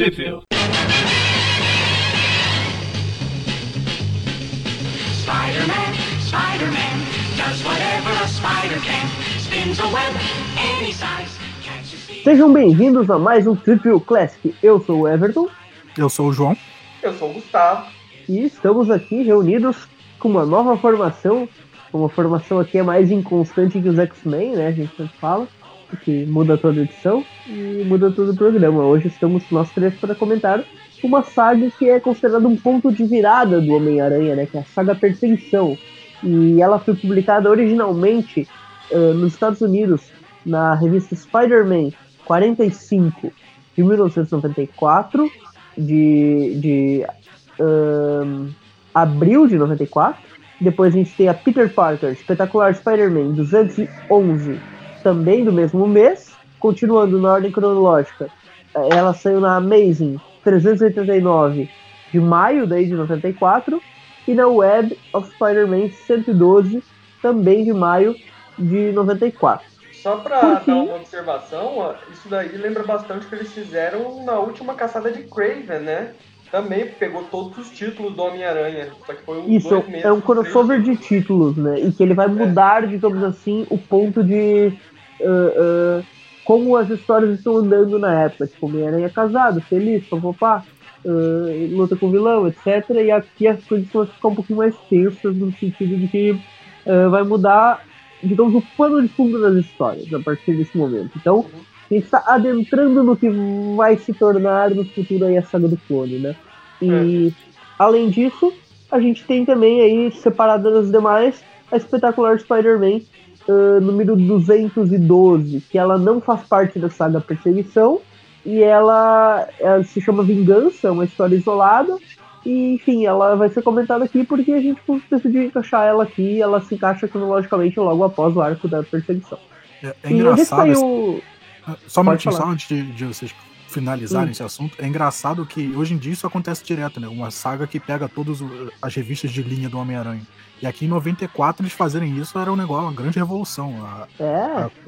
Trivia. Spider-Man, Spider-Man, does whatever a spider can. Spins a web any size. Sejam bem-vindos a mais um Triple Classic. Eu sou o Everton Eu sou o João. Eu sou o Gustavo. e estamos aqui reunidos com uma nova formação. Uma formação aqui é mais inconstante que os X-Men, né? A gente sempre fala, que muda toda edição e muda todo o programa. Hoje estamos nós três para comentar uma saga que é considerada um ponto de virada do Homem-Aranha, né? Que é a saga Perseguição. E ela foi publicada originalmente ah, nos Estados Unidos na revista Spider-Man 45 de 1994, de, de ahn, abril de 94. Depois a gente tem a Peter Parker, Espetacular Spider-Man 211, também do mesmo mês. Continuando na ordem cronológica, eh, ela saiu na Amazing 389 de maio daí de 94 e na Web of Spider-Man 112 também de maio de 94. Só quê? dar uma observação, isso daí lembra bastante o que eles fizeram na última caçada de Craven, né? Também pegou todos os títulos do Homem-Aranha. Só que foi uns Isso, dois meses. é um crossover de títulos, né? E que ele vai mudar, digamos assim, o ponto de ah, ah, como as histórias estão andando na época. Tipo, Homem-Aranha casado, feliz, papapá, ah, luta com o vilão, etc. E aqui as coisas vão ficar um pouquinho mais tensas no sentido de que ah, vai mudar, digamos, o pano de fundo das histórias a partir desse momento. Então, a gente está adentrando no que vai se tornar no futuro aí a saga do clone, né? E além disso, a gente tem também aí, separada das demais, a espetacular Spider-Man ah, número 212, que ela não faz parte da saga Perseguição, e ela, ela se chama Vingança, é uma história isolada, e enfim, ela vai ser comentada aqui porque a gente decidiu encaixar ela aqui, ela se encaixa cronologicamente logo após o arco da Perseguição. É, é e engraçado. esse- saiu... Só um minutinho, só antes de, de vocês finalizarem Hum. esse assunto. É engraçado que hoje em dia isso acontece direto, né? Uma saga que pega todas as revistas de linha do Homem-Aranha. E aqui em 94 eles fazerem isso era um negócio, uma grande revolução. A, É,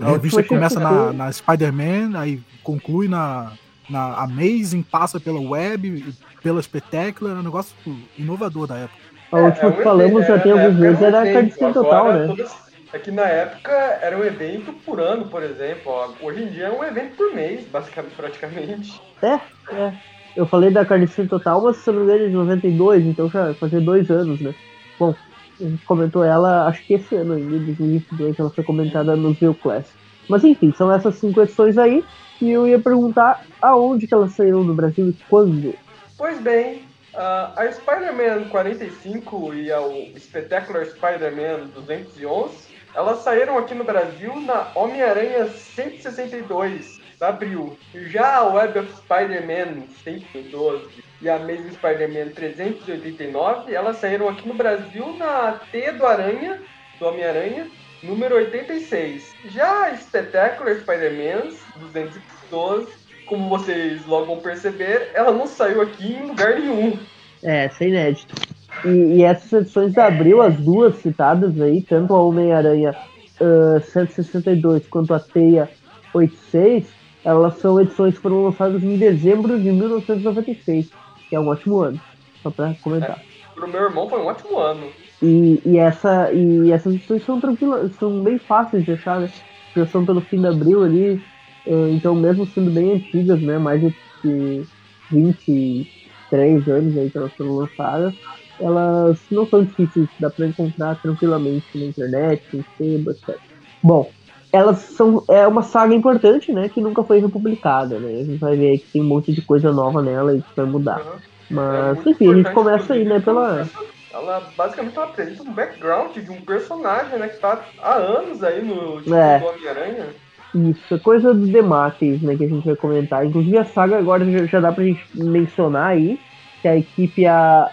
a a revista começa na, na Spider-Man, aí conclui na, na Amazing, passa pela Web, e pela Spectacular, é um negócio inovador da época. A última um que falamos já evento- tem na alguns época meses, era a Carnificina Total, né? todas- É que na época era um evento por ano, por exemplo. ó. Hoje em dia é um evento por mês, basicamente, praticamente. É, é. Eu falei da Carnificina Total, mas se não é de 92, então já fazia dois anos, né? Bom, a gente comentou ela, acho que esse ano ainda, 2022, ela foi comentada no View Class. Mas enfim, são essas cinco edições aí, e eu ia perguntar aonde que elas saíram no Brasil e quando. Pois bem, ah, a Spider-Man 45 e o Spectacular Spider-Man 211, elas saíram aqui no Brasil na Homem-Aranha 162, de abril. Já a Web of Spider-Man 112 e a Amazing Spider-Man 389, elas saíram aqui no Brasil na T do Aranha, do Homem-Aranha, número 86. Já a Spectacular Spider-Man 212 como vocês logo vão perceber, ela não saiu aqui em lugar nenhum. É, essa é inédito. E, e essas edições de abril, as duas citadas aí, tanto a Homem-Aranha ah, 162 quanto a Teia 86, elas são edições que foram lançadas em dezembro de 1996, que é um ótimo ano, só pra comentar. Pro meu irmão foi um ótimo ano. E, e, essa, e essas edições são tranquilas, são bem fáceis de achar, né? Já são pelo fim de abril ali, então mesmo sendo bem antigas, né? Mais de 23 anos aí que elas foram lançadas, elas não são difíceis, dá pra encontrar tranquilamente na internet, em sebo, etc. Bom, elas são é uma saga importante, né? Que nunca foi republicada, né? A gente vai ver aí que tem um monte de coisa nova nela e que vai mudar. Uhum. É Mas, muito enfim, a gente começa aí, né? Pela. Ela basicamente ela apresenta um background de um personagem, né, que tá há anos aí no título É. Homem-Aranha. Isso, é coisa do Demates, né, que a gente vai comentar. Inclusive a saga agora já, já dá pra gente mencionar aí, que a equipe a.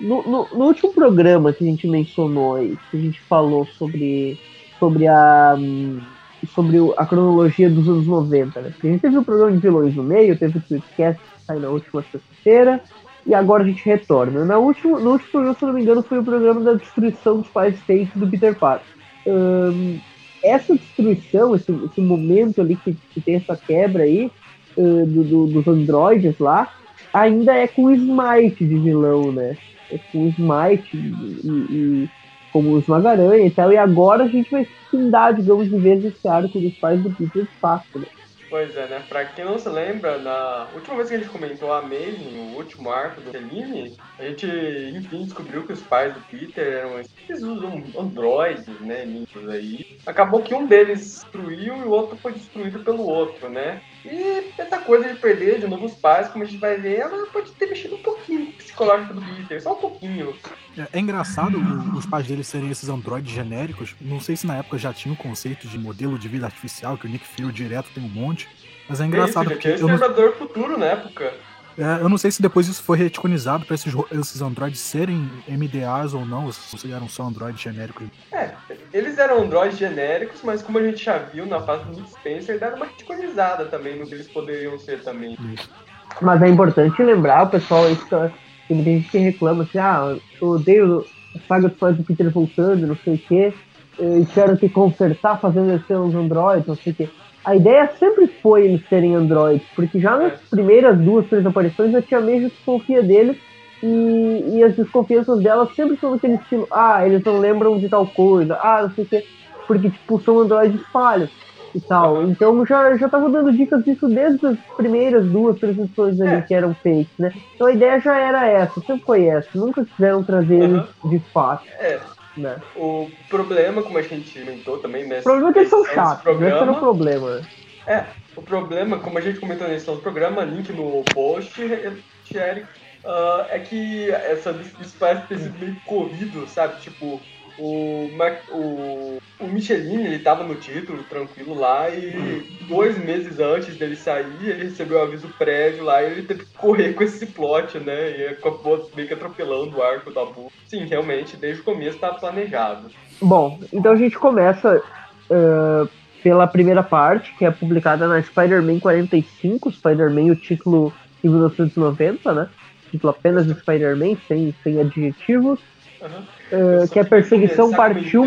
No, no, no último programa que a gente mencionou aí, que a gente falou sobre, sobre a. hum, sobre a cronologia dos anos 90, né? Porque a gente teve o programa de vilões no meio, teve o Tweetcast que saiu na última sexta-feira, e agora a gente retorna. Na última, no último programa, se não me engano, foi o programa da destruição dos pais State do Peter Parker. Ahn, essa destruição, esse, esse momento ali que, que tem essa quebra aí, uh, do, do, dos androides lá, ainda é com o Smite de vilão, né? Com Smite e, e como o Esmaga-Aranha e tal, e agora a gente vai findar, digamos, de vez esse arco dos pais do Peter de fato, né? Pois é, né? Pra quem não se lembra, na última vez que a gente comentou a Amazing, o último arco do Feline, a gente, enfim, descobriu que os pais do Peter eram esses androides, né, ninjas aí. Acabou que um deles destruiu e o outro foi destruído pelo outro, né? E essa coisa de perder de novo os pais, como a gente vai ver, ela pode ter mexido um pouquinho no psicológico do Peter, só um pouquinho. É, é engraçado o, os pais deles serem esses androides genéricos. Não sei se na época já tinha o conceito de modelo de vida artificial, que o Nick Fury direto tem um monte. Mas é engraçado. Isso, porque tinha Exterminador não... Futuro na época. É, eu não sei se depois isso foi reticonizado para esses, esses androides serem MDAs ou não, ou se eram só androides genéricos. É, eles eram androides genéricos, mas como a gente já viu na fase do Spencer, deram uma reticonizada também no que eles poderiam ser também. Isso. Mas é importante lembrar, pessoal, isso tem gente que reclama assim, ah, eu odeio a saga dos fãs do Peter voltando, não sei o quê, e quero que consertar fazendo eles uns androides, não sei o quê a ideia sempre foi eles serem androids, porque já nas primeiras duas, três aparições a Tia May desconfia deles e, e as desconfianças dela sempre são daquele estilo, ah, eles não lembram de tal coisa, ah, não sei o que, porque tipo, são androides falhos e tal. Então já, já tava dando dicas disso desde as primeiras duas, três edições ali é. que eram fake, né? Então a ideia já era essa, sempre foi essa, nunca quiseram trazer uhum. eles de fato. É. Né? O problema, como a gente comentou também, né? O problema é que eles são chatos, programa, esse era o problema. É, o problema, como a gente comentou nesse do programa, link no post, Eric, uh, é que essa, isso parece ter sido meio corrido, sabe? Tipo, o, o, o Michelin, ele tava no título, tranquilo lá, e dois meses antes dele sair, ele recebeu um aviso prévio lá e ele teve que correr com esse plot, né? E acabou meio que atropelando o arco da Bull. Sim, realmente, desde o começo estava planejado. Bom, então a gente começa uh, pela primeira parte, que é publicada na Spider-Man 45, Spider-Man, o título em 1990, né? Título apenas de Spider-Man, sem, sem adjetivos. Uhum. Uh, que é Perseguição Parte 1.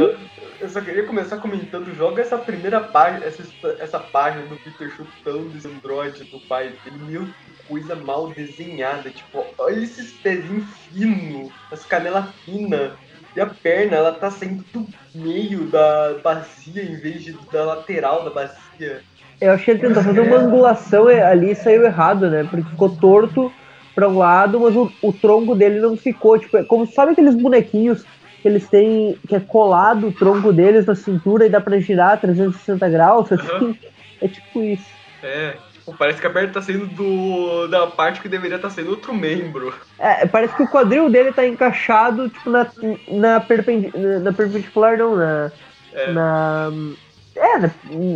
Eu só queria começar comentando, joga essa primeira página, essa, essa página do Peter chutando esse androide do pai dele, meu, coisa mal desenhada, tipo, olha esses pezinhos finos, as canelas finas, e a perna, ela tá saindo do meio da bacia em vez de da lateral da bacia. Eu achei que ele tentou fazer uma angulação ali e saiu errado, né? Porque ficou torto para um lado, mas o, o, tronco dele não ficou. Tipo, é como sabe aqueles bonequinhos que eles têm, que é colado o tronco deles na cintura e dá para girar 360 graus? Assim? Uhum. É tipo isso. É, tipo, parece que a perna tá saindo do, da parte que deveria estar tá sendo outro membro. É, parece que o quadril dele tá encaixado, tipo, na, na, na perpendicular, não, na. É. na é, na,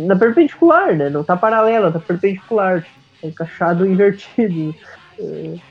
na, perpendicular, né? Não tá paralela, tá perpendicular. Tá encaixado invertido.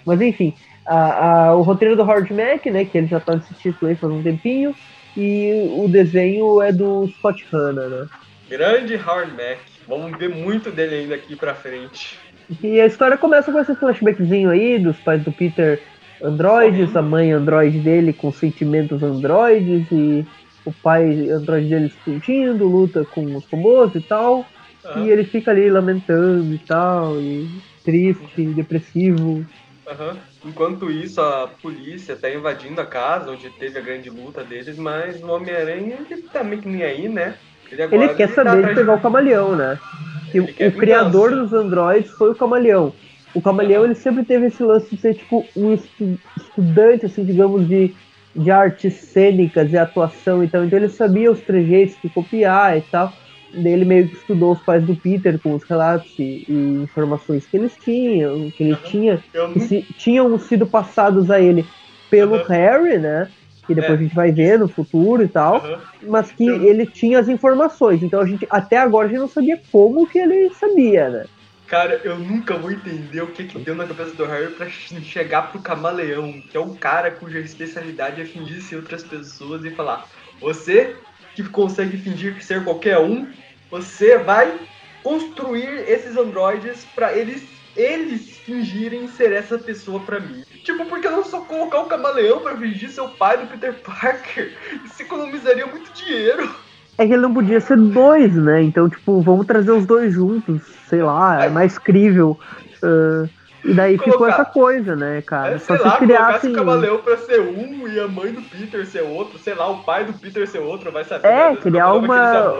Mas enfim, a, a, o roteiro do Howard Mack, né, que ele já tá nesse título aí faz um tempinho, e o desenho é do Scott Hanna, né? Grande Howard Mack. Vamos ver muito dele ainda aqui pra frente. E a história começa com esse flashbackzinho aí dos pais do Peter androides, a mãe androide dele com sentimentos androides e o pai androide dele explodindo, luta com os robôs e tal. Uhum. E ele fica ali lamentando e tal. E triste, depressivo. Uhum. Enquanto isso, a polícia está invadindo a casa onde teve a grande luta deles, mas o Homem-Aranha ele tá meio que nem aí, né? Ele, agora, ele quer ele tá saber tá de pegar o camaleão, né? E o criador dos androides foi o camaleão. O camaleão ele sempre teve esse lance de ser tipo um estudante, assim, digamos, de, de artes cênicas e atuação e tal. Então ele sabia os trejeitos que copiar e tal ele meio que estudou os pais do Peter com os relatos e, e informações que eles tinham, que ele uhum. tinha, que se, tinham sido passados a ele pelo uhum. Harry, né? Que depois é. a gente vai ver no futuro e tal, uhum. mas que ele tinha as informações. Então a gente até agora a gente não sabia como que ele sabia, né? Cara, eu nunca vou entender o que que deu na cabeça do Harry pra chegar pro camaleão, que é um cara cuja especialidade é fingir ser outras pessoas e falar: Você que consegue fingir ser qualquer um, você vai construir esses androides para eles eles fingirem ser essa pessoa para mim. Tipo, porque não só colocar o camaleão para fingir ser o pai do Peter Parker? Isso economizaria muito dinheiro. É que ele não podia ser dois, né? Então, tipo, vamos trazer os dois juntos, sei lá, é mais crível. Uh, e daí Colocar- ficou essa coisa, né, cara? É, Só sei lá, se colocasse criassem. o Camaleão pra ser um e a mãe do Peter ser outro, sei lá, o pai do Peter ser outro, vai saber. É, né? criar uma.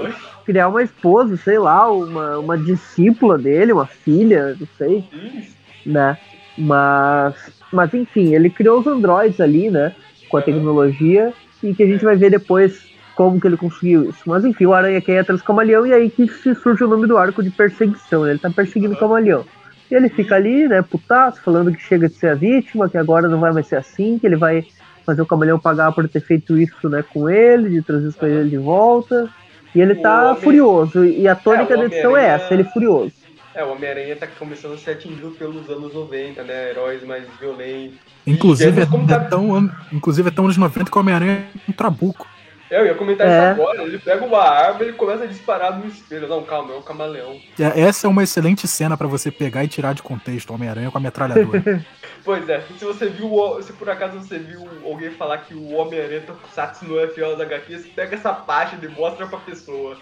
Criar uma esposa, sei lá, uma, uma discípula dele, uma filha, não sei. Isso. né? Mas, mas enfim, ele criou os androides ali, né? Com a tecnologia e que a gente vai ver depois como que ele conseguiu isso. Mas enfim, o Aranha quer ir atrás do camaleão e aí que surge o nome do arco de perseguição, né? Ele tá perseguindo o camaleão. E ele fica ali, né, putaço, falando que chega de ser a vítima, que agora não vai mais ser assim, que ele vai fazer o camaleão pagar por ter feito isso, né, com ele, de trazer isso pra Aham. ele de volta. E ele O tá Homem- furioso. E a tônica É, da edição é essa, ele furioso. É, o Homem-Aranha tá começando a ser atingido pelos anos 90, né? Heróis mais violentos. Inclusive, é, tá- tão, inclusive é tão anos 90 que o Homem-Aranha é um trabuco. Eu ia comentar É. isso agora, ele pega uma arma e ele começa a disparar no espelho. Não, calma, é o camaleão. É- Essa é uma excelente cena pra você pegar e tirar de contexto o Homem-Aranha com a metralhadora. Pois é, se você viu, se por acaso você viu alguém falar que o Homem-Aranha Tokusatsu não é fiel às HQs, pega essa página e mostra pra pessoa.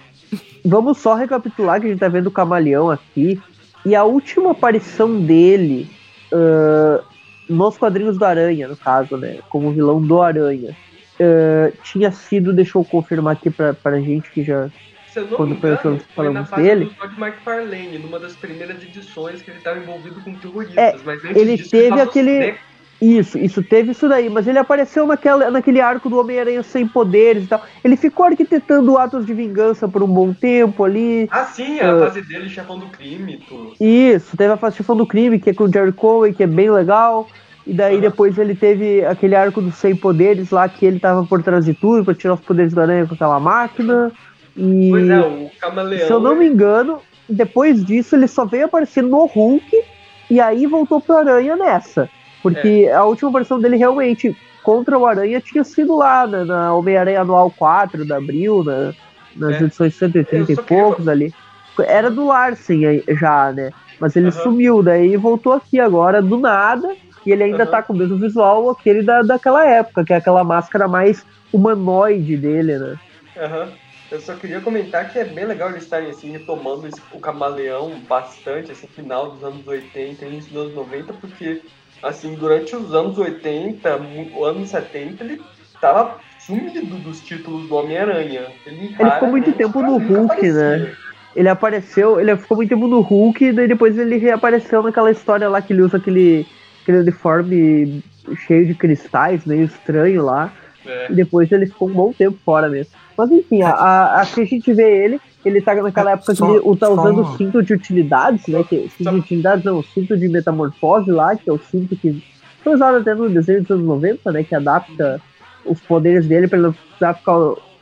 Vamos só recapitular que a gente tá vendo o Camaleão aqui. E a última aparição dele ah, nos quadrinhos do Aranha, no caso, né? Como vilão do Aranha. Ah, tinha sido, deixa eu confirmar aqui pra, pra gente que já. Se eu não Quando me foi engano, nós foi na fase dele? do Todd McFarlane, numa das primeiras edições que ele estava envolvido com terroristas. É, mas antes ele disso, teve tava aquele- né, Isso, isso teve isso daí, mas ele apareceu naquela, naquele arco do Homem-Aranha sem poderes e tal. Ele ficou arquitetando atos de vingança por um bom tempo ali. Ah, sim, a Ah. fase dele, chefão do crime tudo. Isso, teve a fase Chefão do Crime, que é com o Jerry Cohen, que é bem legal. E daí depois ele teve aquele arco dos 100 poderes lá, que ele tava por trás de tudo, pra tirar os poderes do aranha com aquela máquina. E Pois é, o camaleão. se eu não me engano, depois disso ele só veio aparecer no Hulk e aí voltou pro Aranha nessa. Porque a última aparição dele realmente contra o Aranha tinha sido lá na, na Homem-Aranha Anual 4 da Abril, na- nas É. edições 130 Eu e poucos ali. Era do Larsen já, né? Mas ele Aham. sumiu, daí voltou aqui agora do nada. E ele ainda Aham. tá com o mesmo visual aquele da, daquela época, que é aquela máscara mais humanoide dele, né? Aham. Eu só queria comentar que é bem legal eles estarem assim retomando o camaleão bastante, assim, final dos anos 80, início dos anos 90, porque assim, durante os anos 80, mu- anos 70, ele tava sumido dos títulos do Homem-Aranha. Ele, ficou muito tempo no Hulk, né? Ele apareceu, ele ficou muito tempo no Hulk, e daí depois ele reapareceu naquela história lá que ele usa aquele, aquele uniforme cheio de cristais, meio estranho lá. É. E depois ele ficou um bom tempo fora mesmo. Mas enfim, a, a, aqui a gente vê ele, ele tá naquela época que Só- ele tá usando o cinto de utilidades, né? Que, cinto Só- de utilidades não, o cinto de metamorfose lá, que é o cinto que foi usado até no desenho dos anos 90, né? Que adapta os poderes dele pra ele não precisar ficar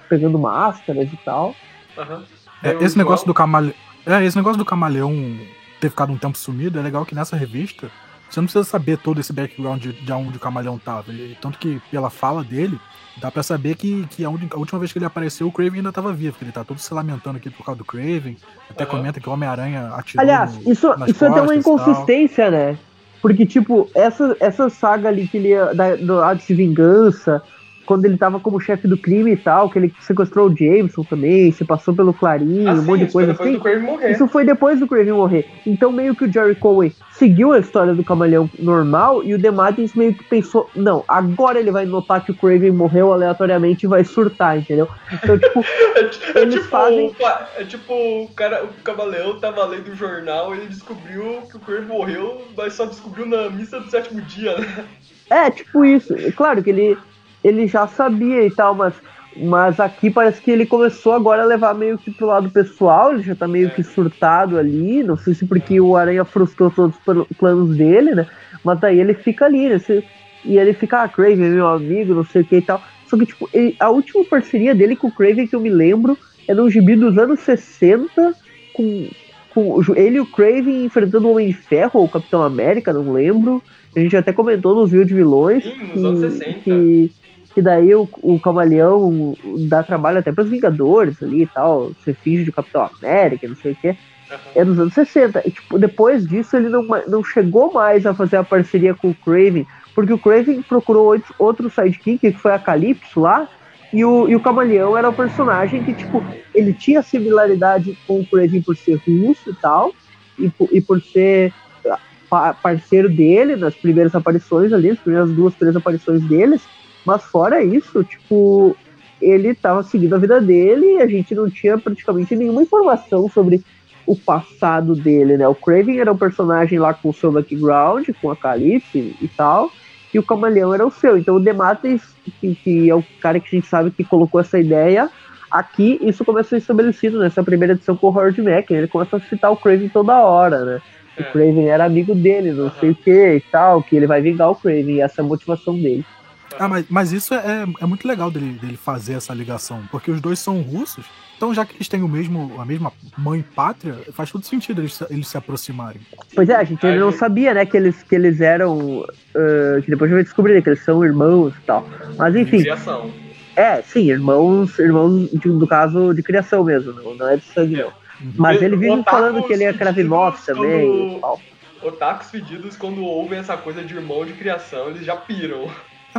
pegando máscaras e tal. Aham. É, esse negócio do camaleão. É, esse negócio do camaleão ter ficado um tempo sumido, é legal que nessa revista você não precisa saber todo esse background de, de onde o camaleão tava. Ele- tanto que pela fala dele, dá pra saber que, que a, última vez que ele apareceu, o Craven ainda tava vivo, que ele tá todo se lamentando aqui por causa do Craven. Até comenta que o Homem-Aranha atirou. Aliás, isso, nas isso é até uma inconsistência, né? Porque, tipo, essa, essa saga ali que ele ia- da, do ato de vingança, quando ele tava como chefe do crime e tal, que ele sequestrou o Jameson também, se passou pelo Clarim, Ah, um sim, monte de isso foi coisa depois assim. Isso foi depois do Craven morrer. Então, meio que o Jerry Cohen seguiu a história do camaleão normal e o Dematens meio que pensou: não, agora ele vai notar que o Craven morreu aleatoriamente e vai surtar, entendeu? Então, tipo, É, é Eles tipo, fazem- é tipo o cara, o Camaleão tava lendo o jornal e ele descobriu que o Craven morreu, mas só descobriu na missa do sétimo dia, né? É, tipo isso. É Claro que ele, ele já sabia e tal, mas, mas aqui parece que ele começou agora a levar meio que pro lado pessoal, ele já tá meio É. que surtado ali, não sei se porque o Aranha frustrou todos os pl- planos dele, né? Mas daí ele fica ali, né? E ele fica, ah, Craven, meu amigo, não sei o que e tal. Só que, tipo, ele- a última parceria dele com o Craven que eu me lembro é num gibi dos anos 60, com, com ele e o Craven enfrentando o Homem de Ferro ou o Capitão América, não lembro. A gente até comentou nos vídeos de vilões Sim, nos anos que, 60. que, que daí o, o Camaleão dá trabalho até pros Vingadores ali e tal, se finge de Capitão América, não sei o que. Aham. É nos anos 60. E, tipo, depois disso ele não, não chegou mais a fazer a parceria com o Craven, porque o Craven procurou outro, sidekick, que foi a Calypso lá, E o, e o Camaleão era o personagem que, tipo, ele tinha similaridade com o Craven por ser russo e tal, e, e por ser parceiro dele nas primeiras aparições ali, as primeiras duas, três aparições deles, mas fora isso, tipo, ele tava seguindo a vida dele e a gente não tinha praticamente nenhuma informação sobre o passado dele, né? O Craven era um personagem lá com o seu background, com a Calypso e tal, e o Camaleão era o seu. Então o Demates, que, que é o cara que a gente sabe que colocou essa ideia, aqui isso começou estabelecido nessa primeira edição com o Howard Mack, ele começou a citar o Craven toda hora, né? É. O Craven era amigo dele, não uhum. sei o que e tal, que ele vai vingar o Craven, e essa é a motivação dele. Ah, mas, mas isso é, é muito legal dele, dele fazer essa ligação, porque os dois são russos, então já que eles têm o mesmo, a mesma mãe pátria, faz todo sentido eles, eles se aproximarem. Pois é, a gente ainda não sabia, né, que eles, que eles eram, uh, que depois a gente descobrir que eles são irmãos e tal, mas enfim. De criação. É, sim, irmãos, irmãos de, no caso de criação mesmo, não, não é de sangue não. Uhum. Mas ele vive falando que ele é Kravinov também. Quando... Otakus fedidos, quando ouvem essa coisa de irmão de criação, eles já piram.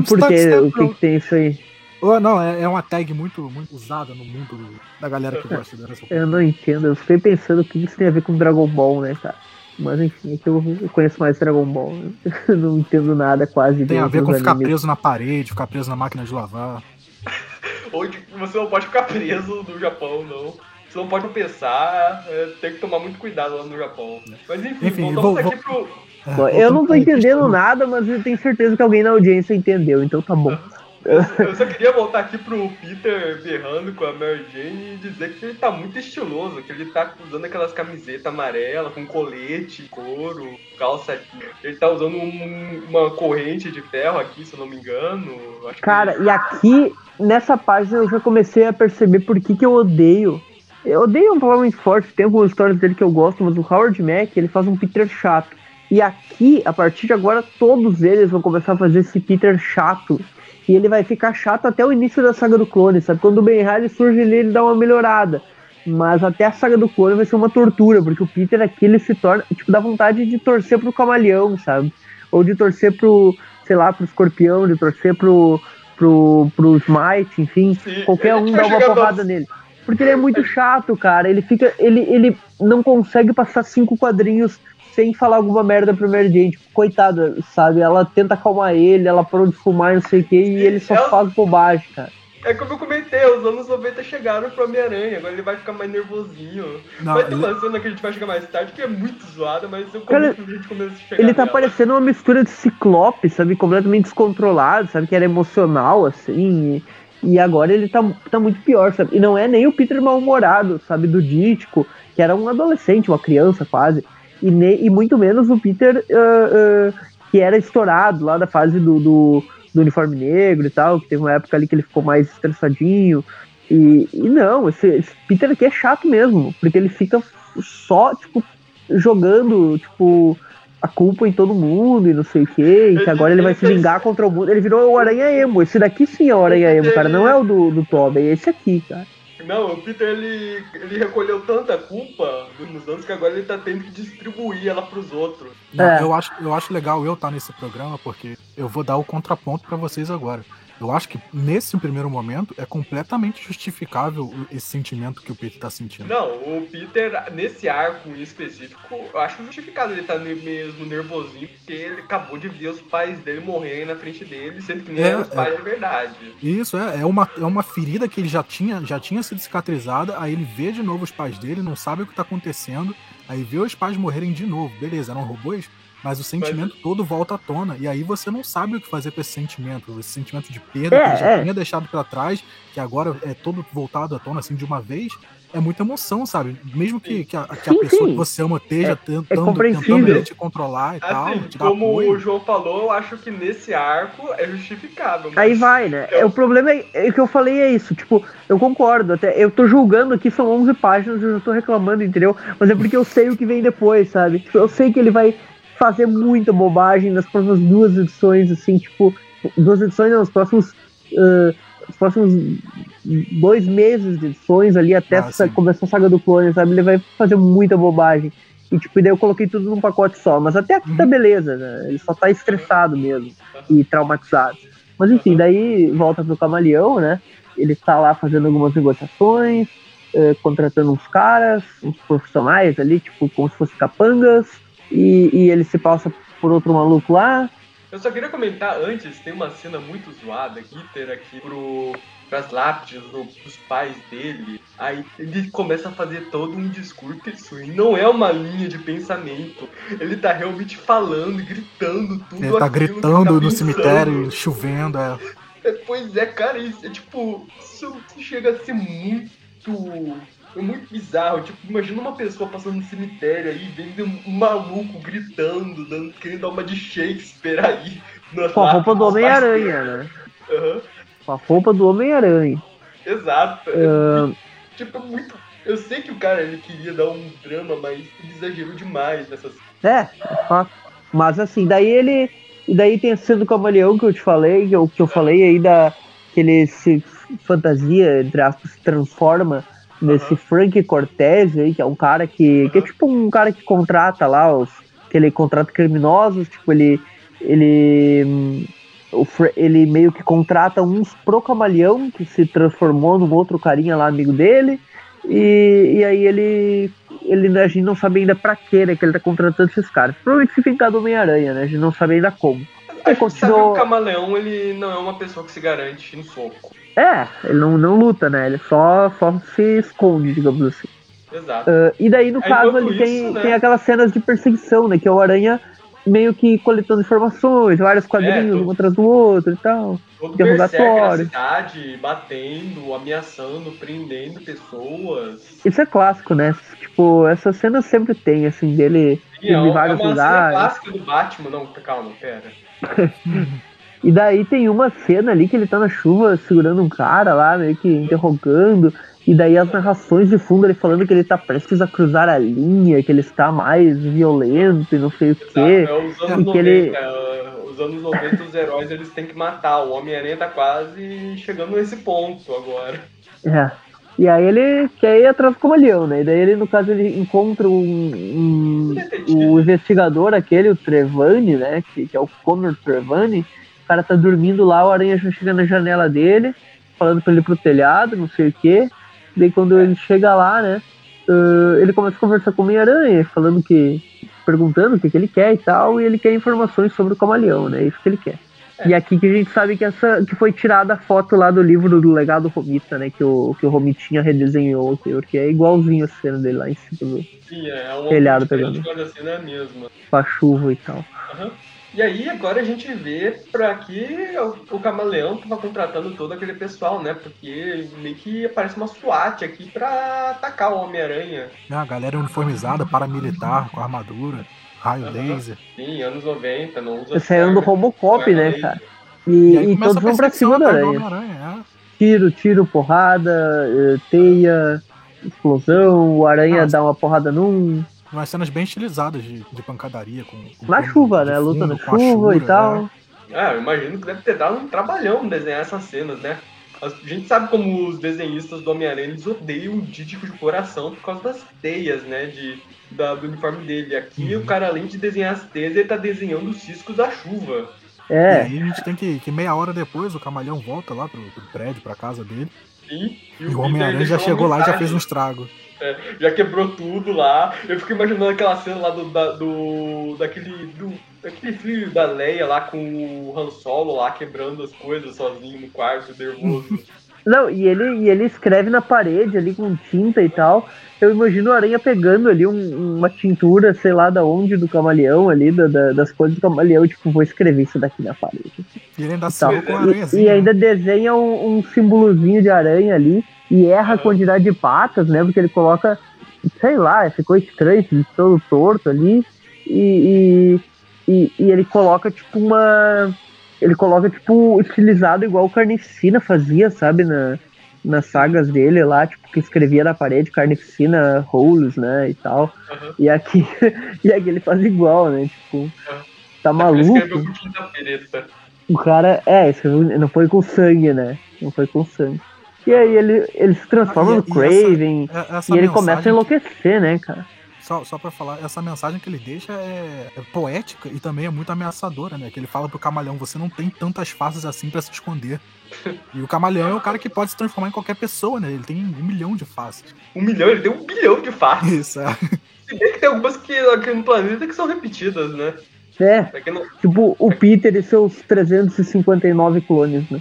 Porque o que, que, tem isso aí? Oh, não, é, é uma tag muito, muito usada no mundo da galera que gosta dessa Eu não entendo, eu fiquei pensando o que isso tem a ver com Dragon Ball, né, cara? Mas enfim, é que eu conheço mais Dragon Ball. Né? não entendo nada quase. Tem a ver com ficar animes. preso na parede, ficar preso na máquina de lavar. Onde você não pode ficar preso no Japão, não. Você não pode pensar, é, tem que tomar muito cuidado lá no Japão. Mas enfim, enfim voltamos vou, aqui vou... pro Bom, eu não tô entendendo nada, mas eu tenho certeza que alguém na audiência entendeu, então tá bom. Eu só queria voltar aqui pro Peter berrando com a Mary Jane e dizer que ele tá muito estiloso, que ele tá usando aquelas camisetas amarelas com colete, couro, calça. Ele tá usando um, uma corrente de ferro aqui, se eu não me engano. Cara, e aqui, nessa página, eu já comecei a perceber por que, que eu odeio. Eu odeio um palavra muito forte, tem algumas histórias dele que eu gosto, mas o Howard Mack, ele faz um Peter chato. E aqui, a partir de agora, todos eles vão começar a fazer esse Peter chato. E ele vai ficar chato até o início da saga do clone, sabe? Quando o Ben Riley surge ali, ele dá uma melhorada. Mas até a saga do clone vai ser uma tortura, porque o Peter aqui ele se torna, tipo, dá vontade de torcer pro camaleão, sabe? Ou de torcer pro, sei lá, pro escorpião, de torcer pro, pro, pro Smite, enfim, Sim, qualquer um dá uma porrada nele. Porque ele é muito chato, cara. Ele fica. Ele, ele não consegue passar cinco quadrinhos sem falar alguma merda pro Mary Jane. Tipo, coitada, sabe? Ela tenta acalmar ele, ela parou de fumar, não sei o que, e ele só é faz bobagem, cara. É como eu comentei, os anos 90 chegaram pro Homem-Aranha, agora ele vai ficar mais nervosinho. Não, vai ter uma cena que a gente vai chegar mais tarde, que é muito zoada, mas eu Cara, a gente começa a chegar Ele tá nela. parecendo uma mistura de ciclope, sabe? Completamente descontrolado, sabe? Que era emocional, assim. E, e agora ele tá, tá muito pior, sabe? E não é nem o Peter mal-humorado, sabe? Do Dítico, que era um adolescente, uma criança quase e, ne, e muito menos o Peter uh, uh, que era estourado lá da fase do, do, do, uniforme negro e tal, que teve uma época ali que ele ficou mais estressadinho. E, e não, esse, esse, Peter aqui é chato mesmo, porque ele fica só, tipo, jogando, tipo, a culpa em todo mundo e não sei o que, e que agora ele vai se vingar contra o mundo. Ele virou o Aranha Emo. Esse daqui sim é o Aranha Emo, cara. Não é o do, do Tobey, é esse aqui, cara. Não, o Peter ele, ele recolheu tanta culpa nos anos que agora ele tá tendo que distribuir ela pros outros. Não, é. eu, acho, eu acho legal eu estar nesse programa porque eu vou dar o contraponto para vocês agora. Eu acho que nesse primeiro momento é completamente justificável esse sentimento que o Peter tá sentindo. Não, o Peter, nesse arco em específico, eu acho justificado ele tá mesmo nervosinho, porque ele acabou de ver os pais dele morrerem na frente dele, sendo que nem é, eram os pais é, de verdade. Isso, é, é uma, é uma ferida que ele já tinha, já tinha sido cicatrizada, aí ele vê de novo os pais dele, não sabe o que tá acontecendo, aí vê os pais morrerem de novo. Beleza, eram robôs? Mas o sentimento mas... todo volta à tona. E aí você não sabe o que fazer com esse sentimento, esse sentimento de perda é, que já é. tinha deixado para trás, que agora é todo voltado à tona assim de uma vez. É muita emoção, sabe? Mesmo que, que, a, que sim, a pessoa sim. que você ama esteja é, tentando, tentando te controlar e assim, tal. Te como apoio. o João falou, eu acho que nesse arco é justificável. Aí vai, né? É, o problema é, é que eu falei é isso. Tipo, eu concordo. Até eu tô julgando aqui, são 11 páginas, eu já tô reclamando, entendeu? Mas é porque eu sei o que vem depois, sabe? Tipo, eu sei que ele vai fazer muita bobagem nas próximas duas edições, assim, tipo, duas edições, não, os próximos, uh, os próximos dois meses de edições ali, até ah, começar a saga do clone, sabe? Ele vai fazer muita bobagem. E, tipo, daí eu coloquei tudo num pacote só. Mas até aqui tá uhum. tá beleza, né? Ele só tá estressado mesmo e traumatizado. Mas enfim, daí volta pro camaleão, né? ele tá lá fazendo algumas negociações, eh, contratando uns caras, uns profissionais ali, tipo, como se fossem capangas, e, e ele se passa por outro maluco lá. Eu só queria comentar antes, tem uma cena muito zoada, Gitter aqui pro, pras lápides do- dos pais dele. Aí ele começa a fazer todo um discurso e não é uma linha de pensamento. Ele tá realmente falando, gritando tudo Ele tá que gritando tá no pensando. cemitério, chovendo. É. É, Pois é, cara, isso é tipo. Isso chega a ser muito. É muito bizarro. Tipo, imagina uma pessoa passando no cemitério aí, vendo um maluco gritando, dando, querendo dar uma de Shakespeare aí. Com a roupa do Homem-Aranha, né? Aham, Com a roupa do Homem-Aranha. exato. Muito- tipo, é muito. Eu sei que o cara ele queria dar um drama, mas ele exagerou demais nessas. É. Mas assim, daí ele. E daí tem a cena do camaleão que eu te falei, que eu, que eu falei aí da. Que ele se fantasia, entre aspas, se transforma nesse. Frank Cortez aí, que é um cara que. que é tipo um cara que contrata lá os. que ele contrata criminosos, tipo, ele. ele. hum, o ele meio que contrata uns pro camaleão, que se transformou num outro carinha lá, amigo dele. E, e aí ele ele a gente não sabe ainda pra quê, né, que ele tá contratando esses caras. Provavelmente se ficar do Homem-Aranha, né? A gente não sabe ainda como. A gente sabe que continuou- o camaleão ele não é uma pessoa que se garante no soco. É, ele não, não luta, né? Ele só, só se esconde, digamos assim. Exato. Ah, e daí, no Aí, caso, ele tem, isso, né? tem aquelas cenas de perseguição, né? Que é o Aranha meio que coletando informações, vários quadrinhos, tudo. um atrás do outro e tal. Todo na interrogatório. cidade, batendo, ameaçando, prendendo pessoas. Isso é clássico, né? Tipo, essas cenas sempre tem, assim, dele E é, em uma- é vários uma cena lugares. clássica do Batman. Não, calma, pera. E daí tem uma cena ali que ele tá na chuva segurando um cara lá, meio que interrogando. E daí as narrações de fundo ele falando que ele tá prestes a cruzar a linha, que ele está mais violento e não sei o quê. é os anos E 90. que ele- é, Os anos 90, os heróis eles têm que matar. O Homem-Aranha tá quase chegando nesse ponto agora. É. E aí ele quer ir atrás do camaleão, né? E daí ele, no caso, ele encontra um, um- o investigador aquele, o Trevani, né? Que, que é o Connor Trevani. O cara tá dormindo lá, o aranha já chega na janela dele, falando pra ele ir pro telhado, não sei o quê. Daí quando ele chega lá, né? ah, ele começa a conversar com o Homem-Aranha, falando que. perguntando o que, que ele quer e tal, e ele quer informações sobre o camaleão, né? Isso que ele quer. É. E aqui que a gente sabe que essa que foi tirada a foto lá do livro do legado Romita, né? Que o, que o Romitinha redesenhou, porque é igualzinho a cena dele lá em cima do, Sim, é uma Telhado pegando. mas a cena é a mesma. com a chuva e tal. Aham. E aí, agora a gente vê pra que o, o Camaleão tava contratando todo aquele pessoal, né? Porque meio que aparece uma SWAT aqui pra atacar o Homem-Aranha. É, a galera uniformizada, paramilitar, com armadura, raio Aham. laser. Sim, anos 90, não usa Saindo do arma, Robocop, né, laser. cara? E, e começa todos vão pra cima do atrás do aranha. Homem-Aranha, Tiro, tiro, porrada, eh, teia, explosão, o aranha Nossa. dá uma porrada num. É. Umas cenas bem estilizadas de, de pancadaria. Com, com Na chuva, né? Luta na com a chuva e né? tal. Ah, eu imagino que deve ter dado um trabalhão desenhar essas cenas, né? A gente sabe como os desenhistas do Homem-Aranha eles odeiam o Dítico de coração por causa das teias, né? De, da- do uniforme dele. Aqui Uhum. o cara, além de desenhar as teias, ele tá desenhando os ciscos da chuva. E É, aí a gente tem que, que meia hora depois o camaleão volta lá pro, pro prédio, pra casa dele. Sim, E, o Peter Homem-Aranha já chegou lá e já fez um estrago. Já quebrou tudo lá. Eu fico imaginando aquela cena lá do, da, do daquele do, daquele filho da Leia lá com o Han Solo lá quebrando as coisas sozinho no quarto, nervoso. Não, e ele, e ele escreve na parede ali com tinta e tal. Eu imagino o Aranha pegando ali um- uma tintura, sei lá da onde, do camaleão ali, da- da- das coisas do camaleão, e tipo, vou escrever isso daqui na parede. E ele ainda Tal. assinou com a E, e ainda desenha um, um símbolozinho de aranha ali e erra a Uhum. quantidade de patas, né? Porque ele coloca, sei lá, ficou estranho, todo torto ali. E, e, e, e ele coloca tipo uma. Ele coloca tipo estilizado igual o Carnificina fazia, sabe? Na, nas sagas dele lá, tipo, que escrevia na parede Carnificina Holes, né? E tal. Uhum. E aqui, e aqui ele faz igual, né? Tipo, tá Ele maluco. O cara, é, escreveu- não foi com sangue, né? Não foi com sangue. E aí ele, ele se transforma Ah, e- no e essa- Craven É- essa e ele mensagem começa a que- enlouquecer, né, cara? Só, só pra falar, essa mensagem que ele deixa é, é poética e também é muito ameaçadora, né? Que ele fala pro camaleão, você não tem tantas faces assim pra se esconder. E o camaleão é o cara que pode se transformar em qualquer pessoa, né? Ele tem um milhão de faces. Um milhão, ele tem um bilhão de faces. Isso, é. Se bem que tem algumas que aqui no planeta que são repetidas, né? É, É que não, tipo o Peter e seus 359 clones, né?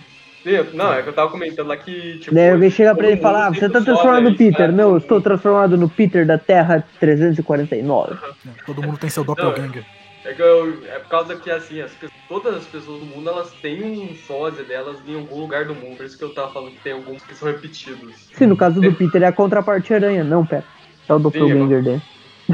Não, é que eu tava comentando lá que, tipo... Daí alguém chega pra ele e fala, ah, você tá transformado no Peter. né? Não, eu estou transformado no Peter da Terra 349. Todo mundo tem seu doppelganger. É, que eu- é por causa que, assim, as todas as pessoas do mundo, elas têm um sósia delas em algum lugar do mundo. Por isso que eu tava falando que tem alguns que são repetidos. Sim, no caso do Peter é a contraparte aranha. Não, pera. É o doppelganger dele.